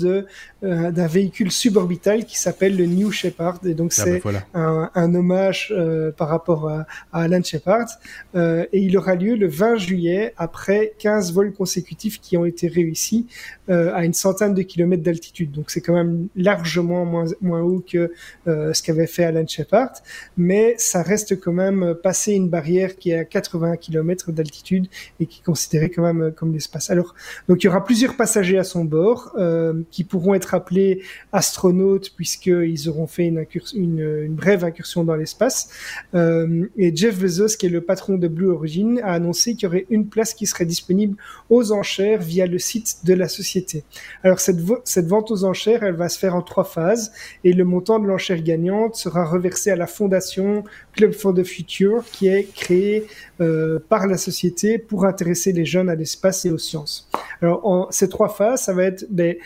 euh, d'un véhicule suborbital qui s'appelle le New Shepard. Et donc ah, c'est bah, un, un, hommage euh, par rapport à, à Alan Shepard. Et il aura lieu le 20 juillet après 15 vols consécutifs qui ont été réussis à une centaine de kilomètres d'altitude. Donc c'est quand même largement moins moins haut que ce qu'avait fait Alan Shepard. Mais ça reste quand même passer une barrière qui est à 80 km d'altitude et qui est considérée quand même comme, l'espace. Alors, donc il y aura plusieurs passagers à son bord euh, qui pourront être appelés astronautes puisqu'ils auront fait une, brève incursion dans l'espace. Euh, et Jeff Bezos, qui est le patron de Blue Origin, a annoncé qu'il y aurait une place qui serait disponible aux enchères via le site de la société. Alors cette, vente aux enchères, elle va se faire en trois phases et le montant de l'enchère gagnante sera reversé à la fondation Club for the Future qui est créée euh, par la société pour intéresser les jeunes à l'espace et aux sciences. Alors, ces trois phases, ça va être des,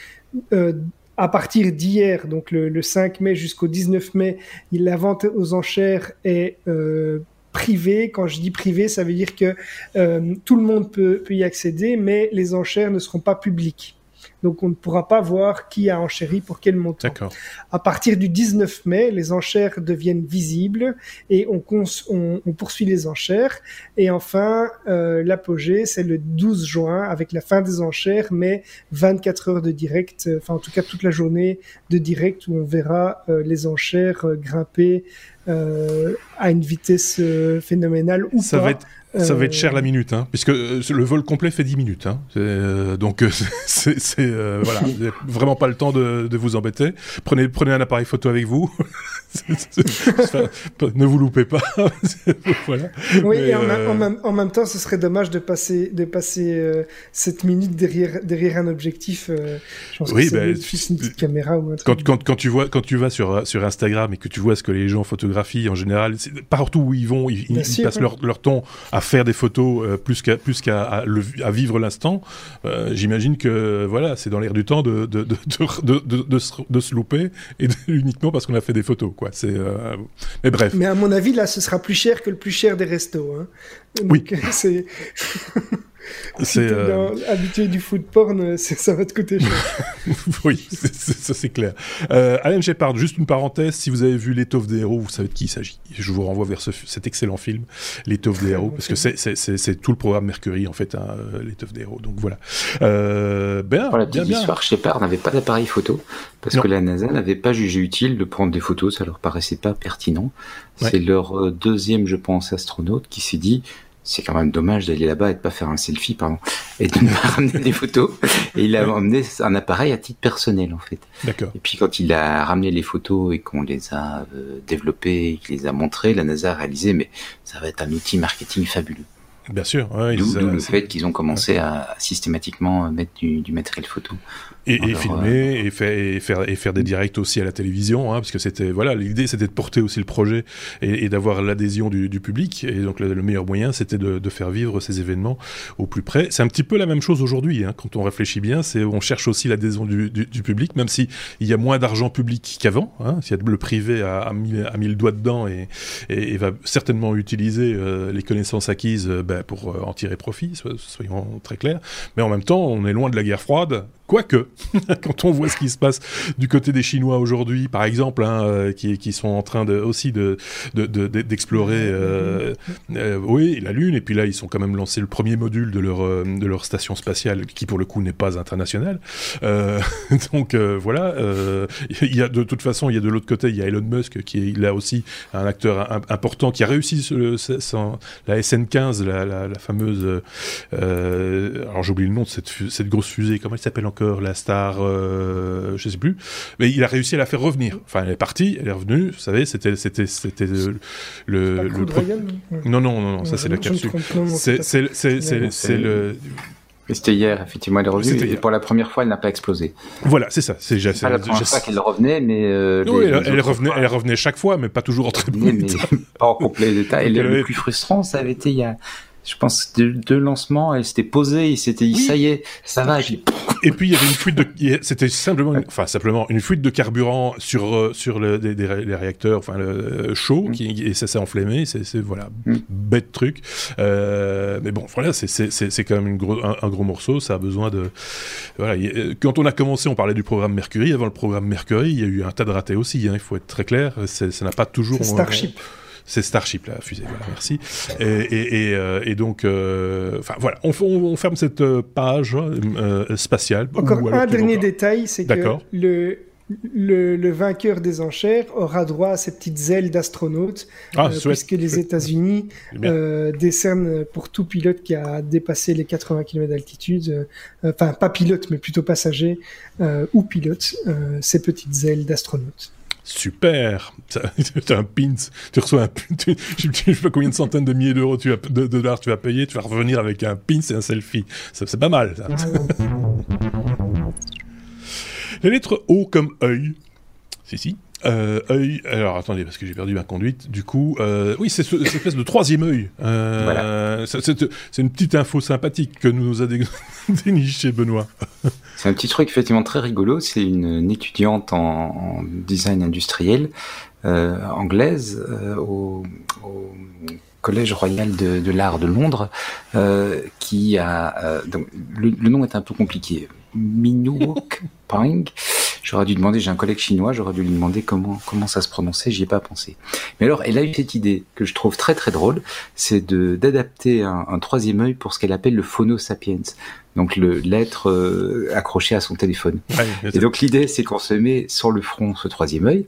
euh, à partir d'hier, donc le, 5 mai jusqu'au 19 mai, la vente aux enchères est euh, privée. Quand je dis privée, ça veut dire que euh, tout le monde peut y accéder, mais les enchères ne seront pas publiques. Donc on ne pourra pas voir qui a enchéri pour quel montant. À partir du 19 mai, les enchères deviennent visibles et on, on, poursuit les enchères. Et enfin, euh, l'apogée, c'est le 12 juin avec la fin des enchères, mais 24 heures de direct, euh, enfin en tout cas toute la journée de direct où on verra euh, les enchères euh, grimper à une vitesse phénoménale ou ça pas. Va être ça va être cher la minute, hein, puisque euh, le vol complet fait 10 minutes. Hein. Euh, donc, euh, c'est voilà, vous n'avez vraiment pas le temps de, de, vous embêter. Prenez, prenez un appareil photo avec vous. ne vous loupez pas. voilà. Oui, et en, en, même, en, même, temps, ce serait dommage de passer, de passer 7 minutes derrière, derrière un objectif. je pense oui, que ben, une petite caméra ou un quand, quand, quand, tu vois, quand tu vas sur, sur Instagram et que tu vois ce que les gens photographient en général, partout où ils vont, ils, ils passent leur, leur temps à faire des photos euh, plus qu'à plus qu'à à, à, vivre l'instant, euh, j'imagine que voilà, c'est dans l'air du temps de de, de, de, de, se, de se louper et uniquement parce qu'on a fait des photos, quoi. C'est euh, mais bref. Mais à mon avis, là, ce sera plus cher que le plus cher des restos. Hein. oui. c'est. Euh... habitué du food porn, euh, ça va te coûter cher. oui, ça c'est clair. Euh, Alan Shepard, juste une parenthèse, si vous avez vu L'étoffe des héros, vous savez de qui il s'agit. Je vous renvoie vers ce, cet excellent film, L'étoffe des héros, parce que c'est tout le programme Mercury, en fait, hein, euh, L'étoffe des héros. Donc voilà. Euh, ben, Pour la petite bien, histoire, Shepard n'avait pas d'appareil photo, parce que la NASA n'avait pas jugé utile de prendre des photos, ça leur paraissait pas pertinent. C'est leur euh, deuxième, je pense, astronaute qui s'est dit c'est quand même dommage d'aller là-bas et de pas faire un selfie, pardon, et de ne pas ramener des photos. Et il a emmené un appareil à titre personnel, en fait. D'accord. Et puis quand il a ramené les photos et qu'on les a euh, développées, qu'il les a montrées, la NASA a réalisé, mais ça va être un outil marketing fabuleux. Bien sûr. D'où le fait qu'ils ont commencé à systématiquement mettre du, du matériel photo. Et, filmer et, faire, et faire des directs aussi à la télévision, hein, parce que c'était voilà l'idée c'était de porter aussi le projet et, d'avoir l'adhésion du, public. Et donc le, meilleur moyen c'était de, faire vivre ces événements au plus près. C'est un petit peu la même chose aujourd'hui. Hein, quand on réfléchit bien, c'est on cherche aussi l'adhésion du, public, même si il y a moins d'argent public qu'avant. Hein, si le privé a, a, mis, a mis le doigt dedans et, et, va certainement utiliser euh, les connaissances acquises euh, ben, pour euh, en tirer profit, soyons très clairs. Mais en même temps, on est loin de la guerre froide. Quoique, quand on voit ce qui se passe du côté des Chinois aujourd'hui, par exemple, hein, euh, qui, qui, sont en train de, aussi de, d'explorer, euh, euh, oui, la Lune, et puis là, ils sont quand même lancé le premier module de leur, de leur station spatiale, qui pour le coup n'est pas internationale. donc voilà, il y a de toute façon, il y a de l'autre côté, il y a Elon Musk qui est là aussi un acteur important qui a réussi la SN15, la, la, la fameuse, alors j'oublie le nom de cette, cette grosse fusée, comment elle s'appelle encore? La star, euh, je sais plus, mais il a réussi à la faire revenir. Enfin, elle est partie, elle est revenue. Vous savez, c'était c'était c'était le le, non non non non, ça c'est la capsule. C'est c'est c'est le c'était hier, effectivement, elle est revenue. Et pour la première fois, elle n'a pas explosé. Voilà, c'est ça. C'est pas la première fois qu'elle revenait, mais. Euh, oui, elle, revenait, elle revenait chaque fois, mais pas toujours en très bon état. Pas en complet état. Et le, le plus frustrant, ça avait été il y a, je pense deux, deux lancements, elle s'était posée, il s'était dit ça y est, ça va. Et puis il y avait une fuite de, c'était simplement, enfin simplement une fuite de carburant sur euh, sur le, des, les réacteurs, enfin le euh, chaud, mm. qui, et ça s'est enflammé. C'est voilà mm. bête truc. Euh, mais bon, voilà, c'est c'est quand même une gros, un, gros morceau. Ça a besoin de voilà. Quand on a commencé, on parlait du programme Mercury. Avant le programme Mercury, il y a eu un tas de ratés aussi. Hein, il faut être très clair. Ça n'a pas toujours. Starship. C'est Starship, la fusée. Voilà, merci. Et, et, et, euh, donc, euh, enfin voilà, on, on, ferme cette euh, page spatiale. Encore un dernier détail, c'est que le, le, le, vainqueur des enchères aura droit à ces petites ailes d'astronaute, ah, puisque les États-Unis euh, décernent pour tout pilote qui a dépassé les 80 km d'altitude, enfin pas pilote mais plutôt passager ou pilote, ces petites ailes d'astronaute. Super Tu as un pins, tu reçois un pins, je sais pas combien de centaines de milliers d'euros tu de, dollars tu vas payer, tu vas revenir avec un pins et un selfie. C'est pas mal, ça. La lettre O comme œil. Si, si. Euh, œil. Alors attendez, parce que j'ai perdu ma conduite. Du coup, euh, oui, c'est cette espèce de troisième œil. Euh, c'est une petite info sympathique que nous a déniché Benoît. c'est un petit truc effectivement très rigolo. C'est une, étudiante en, design industriel anglaise au, Collège Royal de, l'Art de Londres, qui a donc le, le, nom est un peu compliqué. Minook Pang J'aurais dû demander, j'ai un collègue chinois, j'aurais dû lui demander comment comment ça se prononçait, j'y ai pas pensé. Mais alors, elle a eu cette idée que je trouve très très drôle, c'est de d'adapter un, troisième œil pour ce qu'elle appelle le phono sapiens, donc le l'être euh, accroché à son téléphone. et donc l'idée, c'est qu'on se met sur le front ce troisième œil,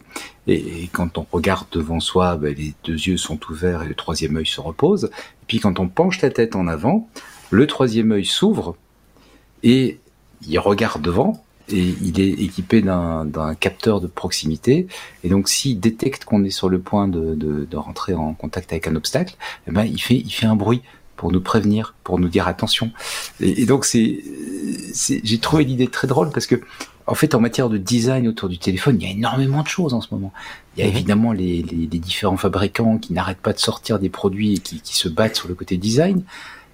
et, quand on regarde devant soi, ben, les deux yeux sont ouverts et le troisième œil se repose. Et puis quand on penche la tête en avant, le troisième œil s'ouvre et il regarde devant et il est équipé d'un capteur de proximité. Et donc, s'il détecte qu'on est sur le point de, de, de, rentrer en contact avec un obstacle, eh ben, il fait, il fait un bruit pour nous prévenir, pour nous dire attention. Et, donc, c'est, j'ai trouvé l'idée très drôle parce que, en fait, en matière de design autour du téléphone, il y a énormément de choses en ce moment. Il y a mhm. évidemment les, les, les différents fabricants qui n'arrêtent pas de sortir des produits et qui, qui se battent sur le côté design.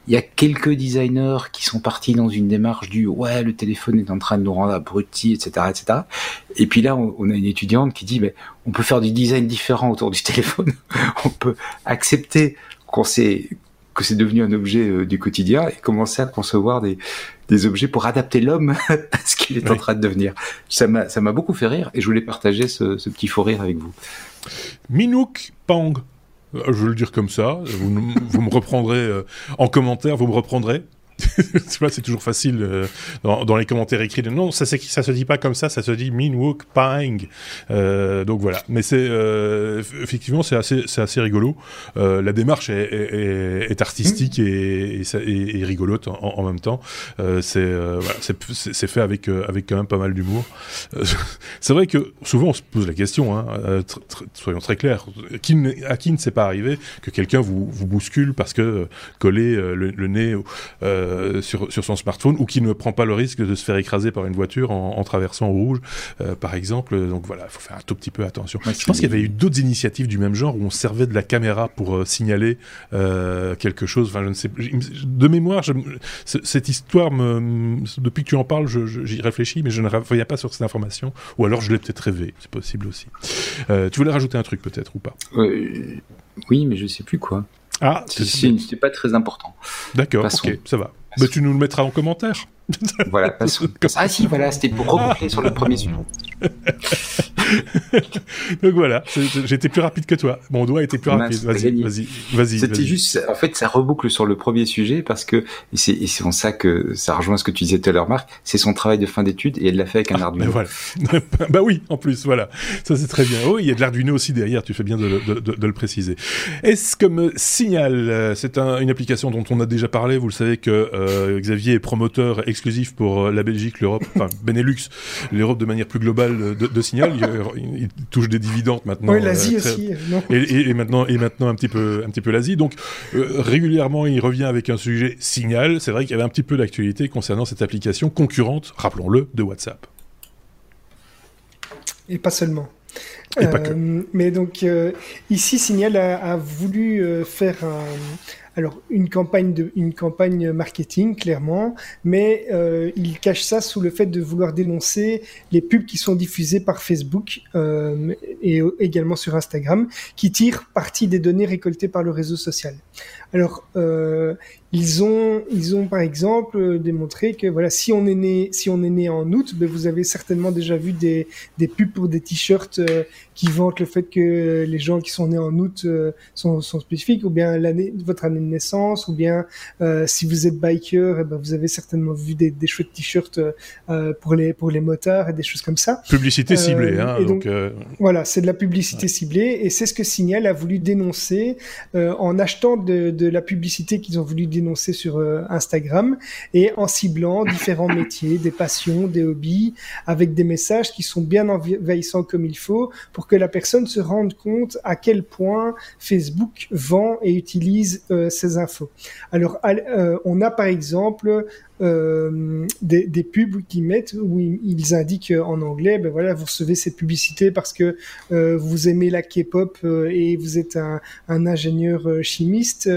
Il y a quelques designers qui sont partis dans une démarche du ouais le téléphone est en train de nous rendre abrutis etc etc et puis là on, a une étudiante qui dit mais on peut faire du design différent autour du téléphone on peut accepter qu'on sait que c'est devenu un objet euh, du quotidien et commencer à concevoir des, des objets pour adapter l'homme à ce qu'il est en train de devenir. Ça m'a, ça m'a beaucoup fait rire et je voulais partager ce, ce petit faux rire avec vous. Minouk Pang, je veux le dire comme ça. Vous, vous me reprendrez euh, en commentaire, vous me reprendrez. tu vois, c'est toujours facile euh, dans, dans, les commentaires écrits. De, non, ça, ça se dit pas comme ça, ça se dit Minwook Pang. Euh, donc voilà. Mais c'est euh, effectivement c'est assez, assez rigolo. Euh, la démarche est, est, est artistique et, et, et, rigolote en, en, même temps. Euh, c'est euh, voilà, c'est fait avec avec quand même pas mal d'humour. c'est vrai que souvent on se pose la question. Hein, soyons très clairs. À qui ne s'est pas arrivé que quelqu'un vous, vous bouscule parce que coller le, le nez euh, sur, sur son smartphone ou qui ne prend pas le risque de se faire écraser par une voiture en, en traversant au rouge, euh, par exemple. Donc voilà, il faut faire un tout petit peu attention. Ouais, je pense qu'il y avait eu d'autres initiatives du même genre où on servait de la caméra pour euh, signaler euh, quelque chose. Enfin, je ne sais De mémoire, je, cette histoire, me, depuis que tu en parles, j'y réfléchis, mais je ne reviens pas sur cette information. Ou alors je l'ai peut-être rêvé, c'est possible aussi. tu voulais rajouter un truc peut-être ou pas? Oui, mais je sais plus quoi. Ah, c'est pas très important. D'accord, ok, ça va. Mais tu nous le mettras en commentaire. Voilà, Ah si, voilà, c'était pour reboucler sur le premier sujet. Donc voilà, j'étais plus rapide que toi. Mon doigt était plus rapide. Vas-y, vas-y, vas-y. C'était juste, en fait, ça reboucle sur le premier sujet parce que, c'est en ça que ça rejoint ce que tu disais tout à l'heure, Marc, c'est son travail de fin d'études et elle l'a fait avec un ah, Arduino. Ben voilà. bah oui, en plus, voilà. Ça c'est très bien. Oh, il y a de l'Arduino aussi derrière, tu fais bien de, de, de, de le préciser. Est-ce comme Signal, euh, c'est un, une application dont on a déjà parlé, vous le savez que euh, Xavier est promoteur exclusif pour euh, la Belgique, l'Europe, enfin Benelux, l'Europe de manière plus globale de, Signal. Il, il, touche des dividendes maintenant. Oui, l'Asie aussi. Et, et, et, maintenant, et maintenant un petit peu, un petit peu l'Asie. Donc régulièrement, il revient avec un sujet Signal. C'est vrai qu'il y avait un petit peu d'actualité concernant cette application concurrente, rappelons-le, de WhatsApp. Et pas seulement. Euh, mais donc euh, ici, Signal a, a voulu euh, faire un, alors une campagne de, une campagne marketing clairement, mais euh, il cache ça sous le fait de vouloir dénoncer les pubs qui sont diffusées par Facebook euh, et également sur Instagram, qui tirent parti des données récoltées par le réseau social. Alors euh, ils ont, ils ont par exemple démontré que voilà, si on est né, si on est né en août, ben vous avez certainement déjà vu des, des pubs pour des t-shirts euh, qui vantent le fait que les gens qui sont nés en août euh, sont, sont, spécifiques, ou bien l'année, votre année de naissance, ou bien euh, si vous êtes biker, eh ben vous avez certainement vu des, des chouettes t-shirts pour les pour les motards et des choses comme ça. Publicité ciblée, hein. Donc, voilà, c'est de la publicité ouais. ciblée, et c'est ce que Signal a voulu dénoncer en achetant de, de la publicité qu'ils ont voulu dénoncer sur euh, Instagram et en ciblant différents métiers, des passions, des hobbies, avec des messages qui sont bien envahissants comme il faut pour que la personne se rende compte à quel point Facebook vend et utilise euh, ces infos. Alors, euh, on a par exemple euh, des, des, pubs qui mettent où ils indiquent en anglais, ben voilà, vous recevez cette publicité parce que euh, vous aimez la K-pop euh, et vous êtes un, un ingénieur euh, chimiste.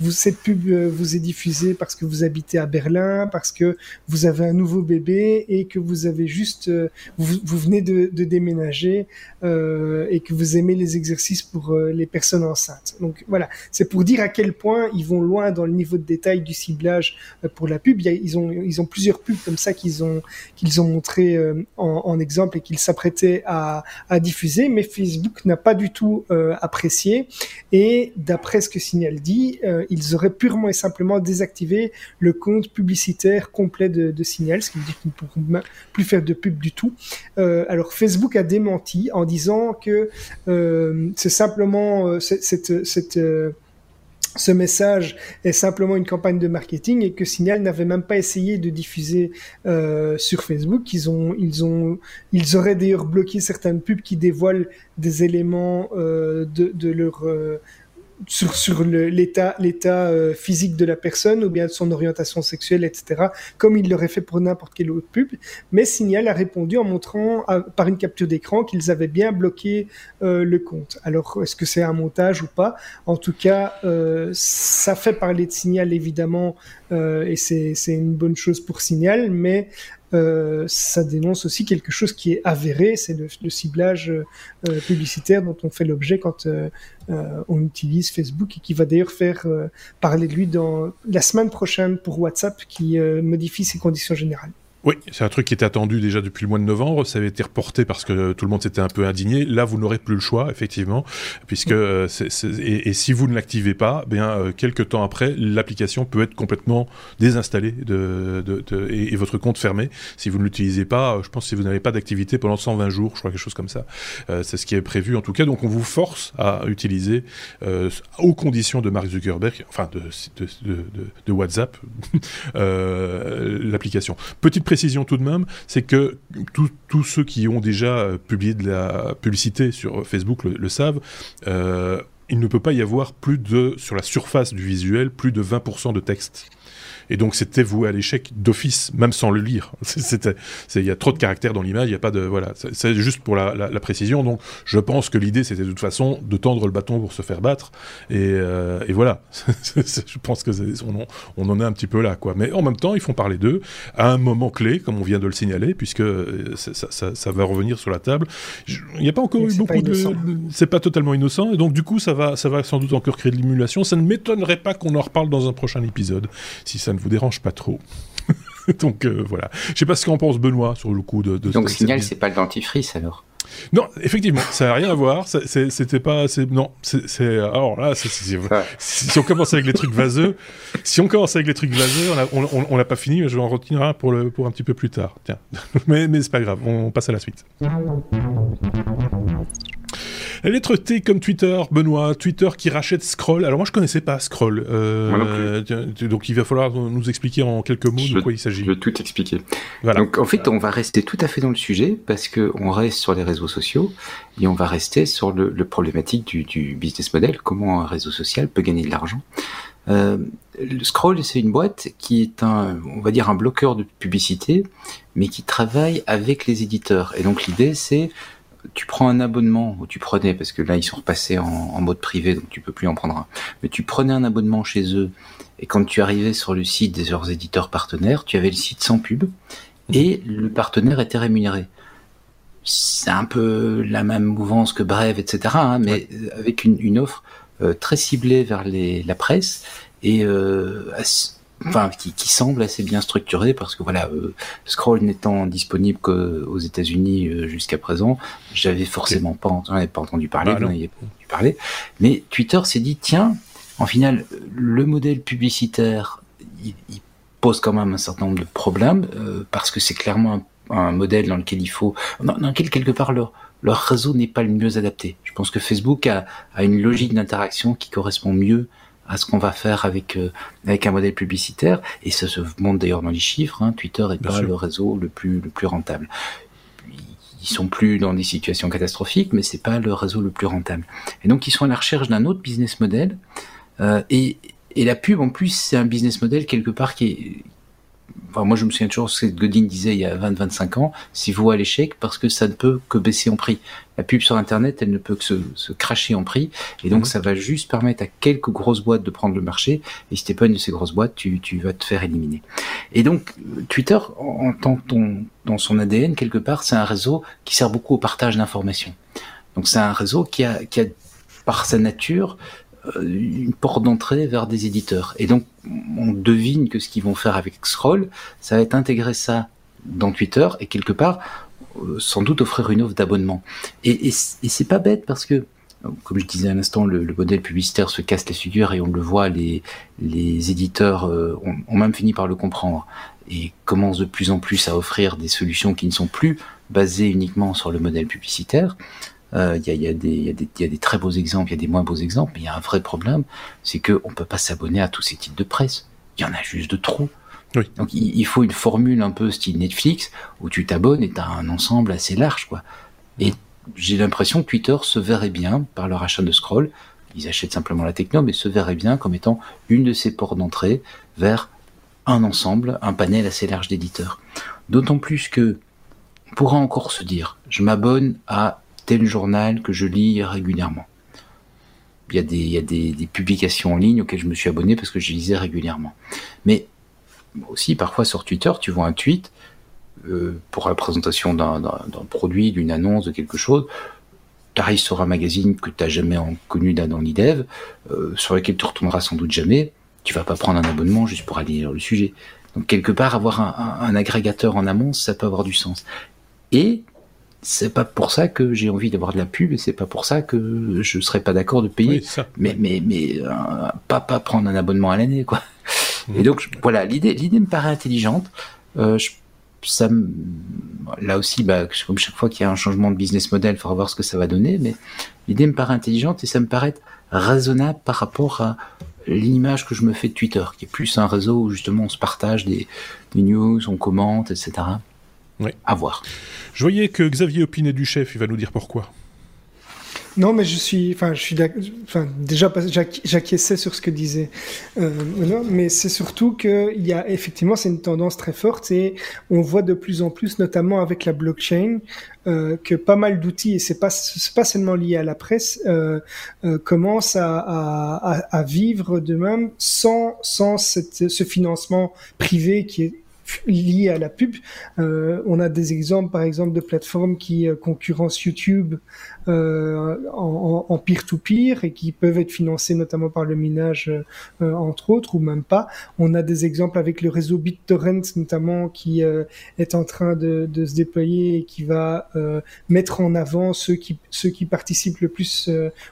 Vous, cette pub vous est diffusée parce que vous habitez à Berlin, parce que vous avez un nouveau bébé et que vous avez juste, vous, vous venez de, de déménager et que vous aimez les exercices pour les personnes enceintes. Donc voilà, c'est pour dire à quel point ils vont loin dans le niveau de détail du ciblage pour la pub. Ils ont, plusieurs pubs comme ça qu'ils ont, qu'ils ont montré euh, en, exemple et qu'ils s'apprêtaient à, diffuser, mais Facebook n'a pas du tout euh, apprécié. Et d'après ce que Signal dit, euh, ils auraient purement et simplement désactivé le compte publicitaire complet de, Signal, ce qui veut dire qu'ils ne pourront plus faire de pub du tout. Alors Facebook a démenti en disant que c'est simplement cette, cette, cette ce message est simplement une campagne de marketing et que Signal n'avait même pas essayé de diffuser euh, sur Facebook. Ils ont, ils ont, ils auraient d'ailleurs bloqué certaines pubs qui dévoilent des éléments euh, de, leur euh, sur, sur l'état euh, physique de la personne ou bien de son orientation sexuelle, etc., comme il l'aurait fait pour n'importe quelle autre pub. Mais Signal a répondu en montrant par une capture d'écran qu'ils avaient bien bloqué euh, le compte. Alors, est-ce que c'est un montage ou pas? En tout cas, euh, ça fait parler de Signal, évidemment, euh, et c'est une bonne chose pour Signal, mais euh, ça dénonce aussi quelque chose qui est avéré, c'est le, ciblage euh, publicitaire dont on fait l'objet quand euh, on utilise Facebook et qui va d'ailleurs faire parler de lui dans la semaine prochaine pour WhatsApp qui modifie ses conditions générales. Oui, c'est un truc qui était attendu déjà depuis le mois de novembre. Ça avait été reporté parce que tout le monde s'était un peu indigné. Là, vous n'aurez plus le choix, effectivement, puisque euh, et, si vous ne l'activez pas, bien euh, quelques temps après, l'application peut être complètement désinstallée de, et, votre compte fermé si vous ne l'utilisez pas. Je pense si vous n'avez pas d'activité pendant 120 jours, je crois quelque chose comme ça. Euh, c'est ce qui est prévu en tout cas. Donc on vous force à utiliser aux conditions de Mark Zuckerberg, enfin de, de WhatsApp, l'application. Petite précision tout de même, c'est que tous ceux qui ont déjà euh, publié de la publicité sur Facebook le, savent. Euh, il ne peut pas y avoir plus de, sur la surface du visuel, plus de 20% de texte. Et donc c'était voué à l'échec d'office, même sans le lire. C'était, il y a trop de caractères dans l'image, il y a pas de, voilà. C'est juste pour la, la, précision. Donc je pense que l'idée c'était de toute façon de tendre le bâton pour se faire battre. Et, euh, et voilà. je pense que on, on, en est un petit peu là, quoi. Mais en même temps, ils font parler d'eux à un moment clé, comme on vient de le signaler, puisque euh, ça, ça, ça va revenir sur la table. Il n'y a pas encore eu beaucoup de, c'est pas totalement innocent, et donc du coup ça va, ça va sans doute encore créer de l'émulation. Ça ne m'étonnerait pas qu'on en reparle dans un prochain épisode, si ça ne vous dérange pas trop. Donc euh, voilà. Je sais pas ce qu'en pense Benoît sur le coup de. de Donc Signal, c'est pas le dentifrice alors. Non, effectivement, ça n'a rien à voir. C'était pas. Non, c'est. Alors là, si on commence avec les trucs vaseux, si on commence avec les trucs vaseux, on n'a pas fini, mais je vais en retenir un pour, le, pour un petit peu plus tard. Tiens. mais mais c'est pas grave, on passe à la suite. La lettre T comme Twitter, Benoît, Twitter qui rachète Scroll. Alors moi je connaissais pas Scroll, euh, donc il va falloir nous expliquer en quelques mots de quoi il s'agit. Je vais tout expliquer. Donc en fait on va rester tout à fait dans le sujet parce que on reste sur les réseaux sociaux et on va rester sur le, problématique du, business model, comment un réseau social peut gagner de l'argent. Euh, le Scroll, c'est une boîte qui est un, on va dire, un bloqueur de publicité, mais qui travaille avec les éditeurs. Et donc l'idée, c'est tu prends un abonnement, ou tu prenais, parce que là ils sont repassés en, mode privé, donc tu peux plus en prendre un, mais tu prenais un abonnement chez eux, et quand tu arrivais sur le site des leurs éditeurs partenaires, tu avais le site sans pub, et le partenaire était rémunéré. C'est un peu la même mouvance que Brève, etc., hein, mais avec une, offre euh, très ciblée vers les, la presse, et euh, enfin qui, qui, semble assez bien structuré parce que voilà, euh, Scroll n'étant disponible qu'aux États-Unis euh, jusqu'à présent, j'avais forcément pas, pas entendu parler, ah, vous n'aviez pas entendu parler. Mais Twitter s'est dit tiens, en final, le modèle publicitaire, il, pose quand même un certain nombre de problèmes euh, parce que c'est clairement un, modèle dans lequel il faut, dans, lequel quelque part leur leur réseau n'est pas le mieux adapté. Je pense que Facebook a, a une logique d'interaction qui correspond mieux à ce qu'on va faire avec euh, avec un modèle publicitaire et ça se montre d'ailleurs dans les chiffres. Hein, Twitter est pas le réseau le plus le plus rentable. Ils sont plus dans des situations catastrophiques, mais c'est pas le réseau le plus rentable. Et donc ils sont à la recherche d'un autre business model. Euh, et, et la pub en plus c'est un business model quelque part qui est moi, je me souviens toujours ce que Godin disait il y a 20-25 ans, si vous à l'échec, parce que ça ne peut que baisser en prix. La pub sur Internet, elle ne peut que se, se cracher en prix, et donc mhm. ça va juste permettre à quelques grosses boîtes de prendre le marché, et si t'es pas une de ces grosses boîtes, tu, tu vas te faire éliminer. Et donc, Twitter, en tant que dans son ADN, quelque part, c'est un réseau qui sert beaucoup au partage d'informations. Donc c'est un réseau qui a, qui a, par sa nature, une porte d'entrée vers des éditeurs. Et donc, on devine que ce qu'ils vont faire avec Scroll, ça va être intégrer ça dans Twitter et quelque part, euh, sans doute offrir une offre d'abonnement. Et, c'est pas bête parce que, comme je disais à l'instant, le, le, modèle publicitaire se casse les figures et on le voit, les, les éditeurs euh, ont, ont, même fini par le comprendre et commencent de plus en plus à offrir des solutions qui ne sont plus basées uniquement sur le modèle publicitaire. Il y, a, des très beaux exemples, il y a des moins beaux exemples, mais il y a un vrai problème, c'est qu'on ne peut pas s'abonner à tous ces titres de presse. Il y en a juste de trop. Donc il, faut une formule un peu style Netflix où tu t'abonnes et tu as un ensemble assez large. quoi. Et j'ai l'impression que Twitter se verrait bien par leur achat de scroll. Ils achètent simplement la techno, mais se verrait bien comme étant une de ces portes d'entrée vers un ensemble, un panel assez large d'éditeurs. D'autant plus que on pourra encore se dire, je m'abonne à tel journal que je lis régulièrement. Il y a, des, publications en ligne auxquelles je me suis abonné parce que je lisais régulièrement. Mais aussi, parfois sur Twitter, tu vois un tweet euh, pour la présentation d'un produit, d'une annonce, de quelque chose. Tu arrives sur un magazine que tu n'as jamais connu d'Adam Lidev, euh, sur lequel tu retourneras sans doute jamais. Tu vas pas prendre un abonnement juste pour aller lire le sujet. Donc quelque part, avoir un, agrégateur en amont, ça peut avoir du sens. Et c'est pas pour ça que j'ai envie d'avoir de la pub et c'est pas pour ça que je serais pas d'accord de payer. mais mais mais euh, pas pas prendre un abonnement à l'année quoi. Et donc voilà, l'idée l'idée me paraît intelligente. Euh, ça là aussi, bah, comme chaque fois qu'il y a un changement de business model, il faudra voir ce que ça va donner. Mais l'idée me paraît intelligente et ça me paraît raisonnable par rapport à l'image que je me fais de Twitter, qui est plus un réseau où justement on se partage des, des news, on commente, etc. Oui. À voir. Je voyais que Xavier opinait du chef, il va nous dire pourquoi. Non, mais je suis, enfin, je suis, enfin, déjà, j'acquiesçais sur ce que disait euh, mais c'est surtout qu'il y a effectivement, c'est une tendance très forte et on voit de plus en plus, notamment avec la blockchain, euh, que pas mal d'outils, et c'est pas, c'est pas seulement lié à la presse, euh, euh, commencent à, vivre de même sans, sans ce financement privé qui est lié à la pub. Euh, on a des exemples, par exemple, de plateformes qui euh, concurrencent YouTube euh, en peer-to-peer et qui peuvent être financées notamment par le minage, euh, entre autres, ou même pas. On a des exemples avec le réseau BitTorrent, notamment, qui est en train de, de, se déployer et qui va mettre en avant ceux qui, ceux qui participent le plus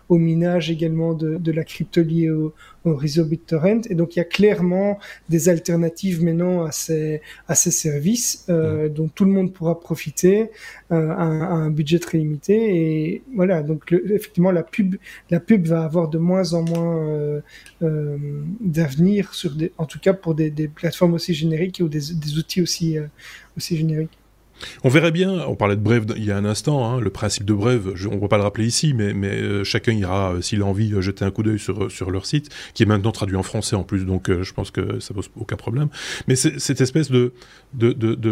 au minage également de, de la crypto liée au, au réseau BitTorrent. Et donc, il y a clairement des alternatives maintenant à ces, à ces services euh, dont tout le monde pourra profiter euh, à, un budget très limité. Et voilà, donc effectivement, la pub, la pub va avoir de moins en moins euh, euh d'avenir, sur en tout cas pour des, des, plateformes aussi génériques ou des, des outils aussi, euh, aussi génériques. On verrait bien, on parlait de Brève il y a un instant, hein, le principe de Brève, on ne va pas le rappeler ici, mais, euh, chacun ira, euh, s'il a envie, euh, jeter un coup d'œil sur, leur site, qui est maintenant traduit en français en plus, donc je pense que ça pose aucun problème. Mais cette espèce de,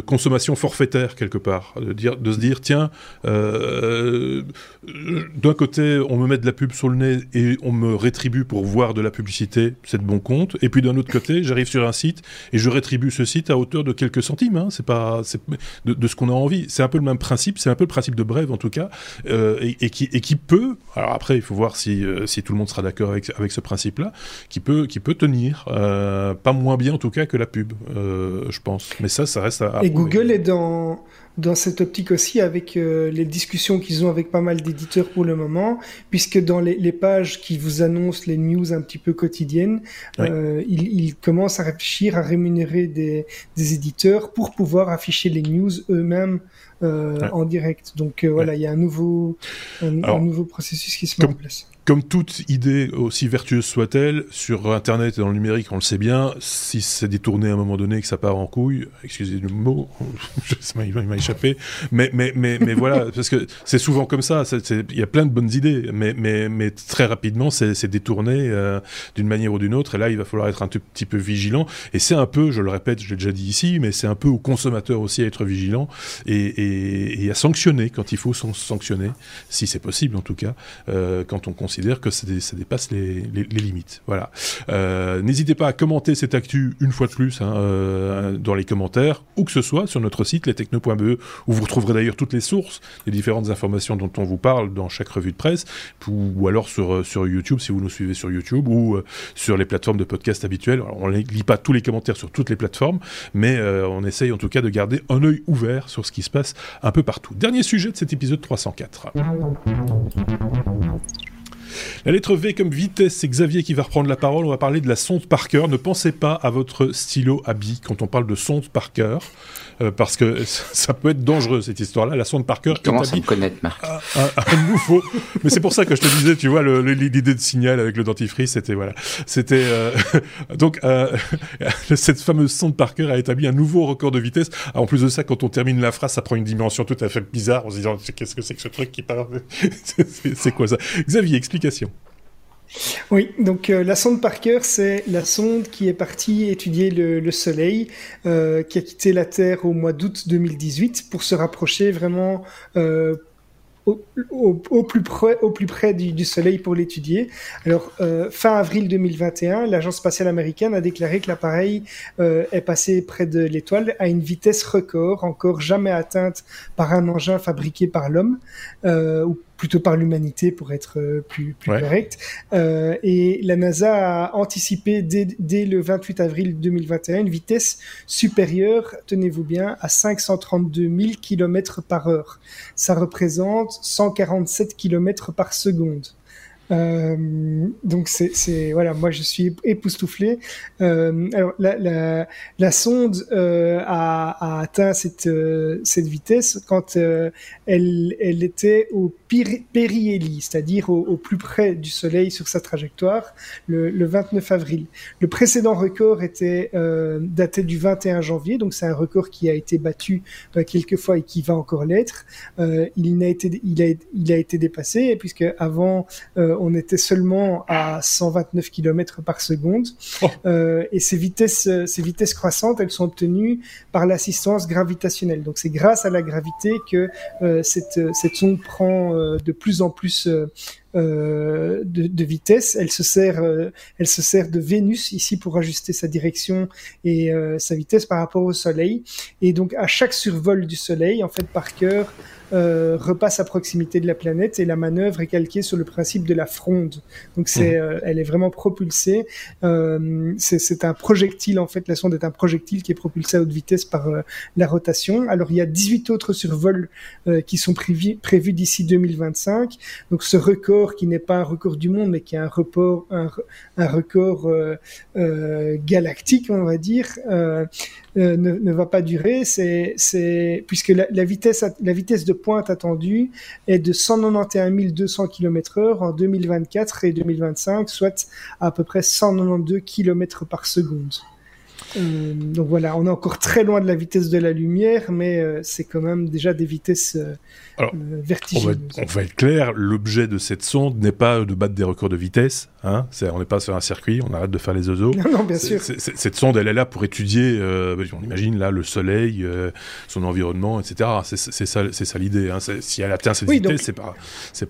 consommation forfaitaire, quelque part, de, dire, se dire, tiens, d'un côté, on me met de la pub sur le nez et on me rétribue pour voir de la publicité, c'est de bon compte, et puis d'un autre côté, j'arrive sur un site et je rétribue ce site à hauteur de quelques centimes, hein, c'est pas, de, de ce qu'on a envie. C'est un peu le même principe, c'est un peu le principe de Brève en tout cas, euh, et, qui, et qui peut, alors après il faut voir si, euh, si tout le monde sera d'accord avec, avec ce principe-là, qui peut, qui peut tenir, euh, pas moins bien en tout cas que la pub, je pense. Mais ça, ça reste à... et Google est dans dans cette optique aussi avec euh, les discussions qu'ils ont avec pas mal d'éditeurs pour le moment, puisque dans les, les, pages qui vous annoncent les news un petit peu quotidiennes, euh, ils, ils, commencent à réfléchir à rémunérer des, des éditeurs pour pouvoir afficher les news eux-mêmes euh, en direct. Donc euh, voilà, il y a un nouveau, un, un, nouveau processus qui se met en place comme toute idée, aussi vertueuse soit-elle, sur Internet et dans le numérique, on le sait bien, si c'est détourné à un moment donné que ça part en couille, excusez le mot, il m'a échappé, mais, mais, mais, mais voilà, parce que c'est souvent comme ça, il y a plein de bonnes idées, mais, mais, mais très rapidement, c'est détourné euh, d'une manière ou d'une autre, et là, il va falloir être un tout petit peu vigilant, et c'est un peu, je le répète, je l'ai déjà dit ici, mais c'est un peu aux consommateurs aussi à être vigilant et, et, et, à sanctionner quand il faut sanctionner, si c'est possible en tout cas, euh, quand on considère dire que ça, dépasse les, limites. Voilà. Euh, n'hésitez pas à commenter cette actu une fois de plus hein, euh, dans les commentaires, ou que ce soit sur notre site lestechno.be, où vous retrouverez d'ailleurs toutes les sources des différentes informations dont on vous parle dans chaque revue de presse, ou, alors sur, euh, sur YouTube si vous nous suivez sur YouTube, ou sur les plateformes de podcast habituelles. On ne lit pas tous les commentaires sur toutes les plateformes, mais on essaye en tout cas de garder un œil ouvert sur ce qui se passe un peu partout. Dernier sujet de cet épisode 304. La lettre V comme vitesse, c'est Xavier qui va reprendre la parole. On va parler de la sonde Parker. Ne pensez pas à votre stylo à billes quand on parle de sonde Parker. Euh, parce que ça peut être dangereux cette histoire-là. La sonde Parker. Comment ça me connaître, Marc un, nouveau. Mais c'est pour ça que je te disais, tu vois, l'idée de signal avec le dentifrice, c'était voilà, c'était euh, donc euh, cette fameuse sonde Parker a établi un nouveau record de vitesse. en plus de ça, quand on termine la phrase, ça prend une dimension tout à fait bizarre. On se disant qu'est-ce que c'est que ce truc qui parle? C'est quoi ça? Xavier, explication. Oui, donc euh, la sonde Parker, c'est la sonde qui est partie étudier le, Soleil, euh, qui a quitté la Terre au mois d'août 2018 pour se rapprocher vraiment euh, au, plus près, au plus près du, Soleil pour l'étudier. Alors, fin avril 2021, l'agence spatiale américaine a déclaré que l'appareil est passé près de l'étoile à une vitesse record, encore jamais atteinte par un engin fabriqué par l'homme, plutôt par l'humanité pour être plus, plus correct. et la NASA a anticipé dès, dès le 28 avril 2021 une vitesse supérieure, tenez-vous bien, à 532 000 km par heure. Ça représente 147 km par seconde. Euh, donc c'est voilà, moi je suis époustouflé. Euh, alors la, la, la sonde euh, a, a, atteint cette euh, cette vitesse quand euh, elle elle était au périhélie, c'est-à-dire au, au, plus près du Soleil sur sa trajectoire, le, le 29 avril. Le précédent record était daté du 21 janvier, donc c'est un record qui a été battu quelques fois et qui va encore l'être. il n'a été il a il a été dépassé puisque avant on était seulement à 129 km par seconde. Oh. Euh, et ces vitesses, ces vitesses croissantes, elles sont obtenues par l'assistance gravitationnelle. Donc c'est grâce à la gravité que euh, cette, cette sonde prend euh, de plus en plus euh, de, de, vitesse. Elle se sert, euh, elle se sert de Vénus ici pour ajuster sa direction et euh, sa vitesse par rapport au Soleil. Et donc à chaque survol du Soleil, en fait, Parker euh, repasse à proximité de la planète et la manœuvre est calquée sur le principe de la fronde. Donc c'est, mmh. elle est vraiment propulsée. c'est un projectile en fait. La sonde est un projectile qui est propulsé à haute vitesse par la rotation. Alors il y a 18 autres survols qui sont prévus, prévus d'ici 2025. Donc ce record qui n'est pas un record du monde, mais qui est un, record euh, euh, galactique, on va dire, euh, ne, va pas durer. C'est, puisque la, la, vitesse, la vitesse de pointe attendue est de 191 200 km/h en 2024 et 2025, soit à peu près 192 km par seconde. Euh, donc voilà, on est encore très loin de la vitesse de la lumière, mais euh, c'est quand même déjà des vitesses euh, Alors, vertigineuses. On va, être, clair, l'objet de cette sonde n'est pas de battre des records de vitesse. Hein on n'est pas sur un circuit, on arrête de faire les oiseaux. Non, bien sûr. cette sonde, elle est là pour étudier, on imagine là le soleil, son environnement, etc. C'est ça, l'idée. Hein. Si elle atteint cette vitesse, c'est pas,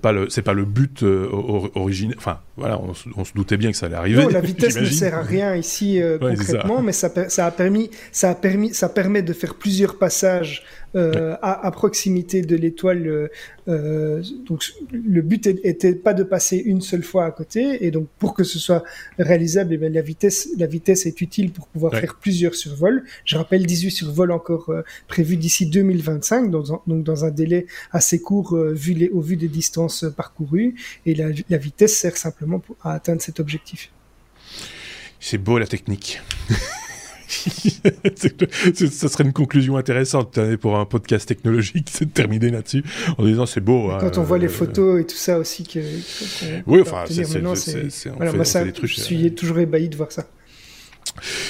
pas le, c'est pas le but originel. Enfin, voilà, on, se doutait bien que ça allait arriver. Non, la vitesse ne sert à rien ici concrètement, mais ça ça, a permis, ça a permis, ça permet de faire plusieurs passages euh, à, proximité de l'étoile. Euh, euh, donc le but était pas de passer une seule fois à côté, et donc pour que ce soit réalisable, eh la vitesse, la vitesse est utile pour pouvoir faire plusieurs survols. Je rappelle 18 survols encore prévus d'ici 2025, donc, donc dans un délai assez court vu les, au vu des distances parcourues, et la, la vitesse sert simplement pour, à atteindre cet objectif. C'est beau la technique. ça serait une conclusion intéressante pour un podcast technologique, c'est de terminer là-dessus en disant c'est beau. Quand on voit les euh, photos et tout ça aussi que. oui, enfin, c'est. Voilà, ça, je suis euh, toujours ébahi de voir ça.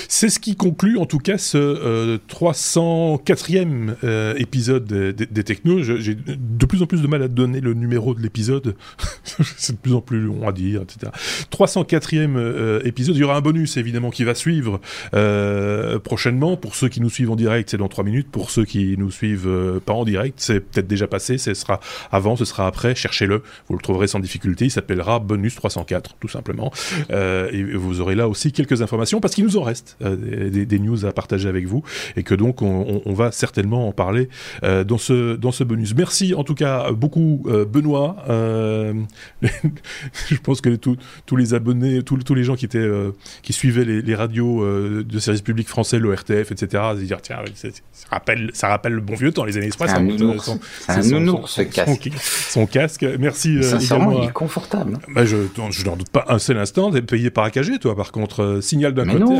C'est ce qui conclut en tout cas ce euh, 304e euh, épisode des, Technos. J'ai de plus en plus de mal à donner le numéro de l'épisode. c'est de plus en plus long à dire, etc. 304e euh, épisode. Il y aura un bonus évidemment qui va suivre euh, prochainement. Pour ceux qui nous suivent en direct, c'est dans 3 minutes. Pour ceux qui nous suivent euh, pas en direct, c'est peut-être déjà passé. Ce sera avant, ce sera après. Cherchez-le. Vous le trouverez sans difficulté. Il s'appellera Bonus 304, tout simplement. et vous aurez là aussi quelques informations parce qu'il nous en reste euh, des, news à partager avec vous et que donc on, va certainement en parler euh, dans ce dans ce bonus. Merci en tout cas beaucoup euh, Benoît. je pense que tous les abonnés, tous les gens qui étaient qui suivaient les, radios de service public français, l'ORTF, etc. Se dire tiens ça rappelle ça rappelle le bon vieux temps les années 60. C'est un nounours, ce casque. Son, casque. Merci. Sincèrement, il est confortable. Bah, je je n'en doute pas un seul instant. T'es payé par AKG toi par contre signal d'un côté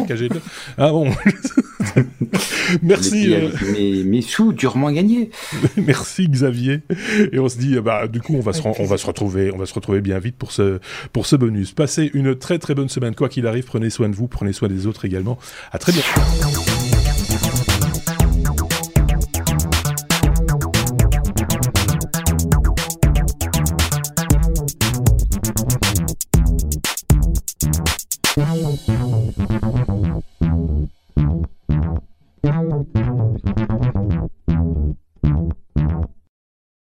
Ah bon Merci. Euh... Mes, mes, sous durement gagnés. Merci Xavier. Et on se dit, bah, du coup, on va, se, on va se retrouver, on va se retrouver bien vite pour ce, pour ce bonus. Passez une très très bonne semaine. Quoi qu'il arrive, prenez soin de vous, prenez soin des autres également. À très bientôt.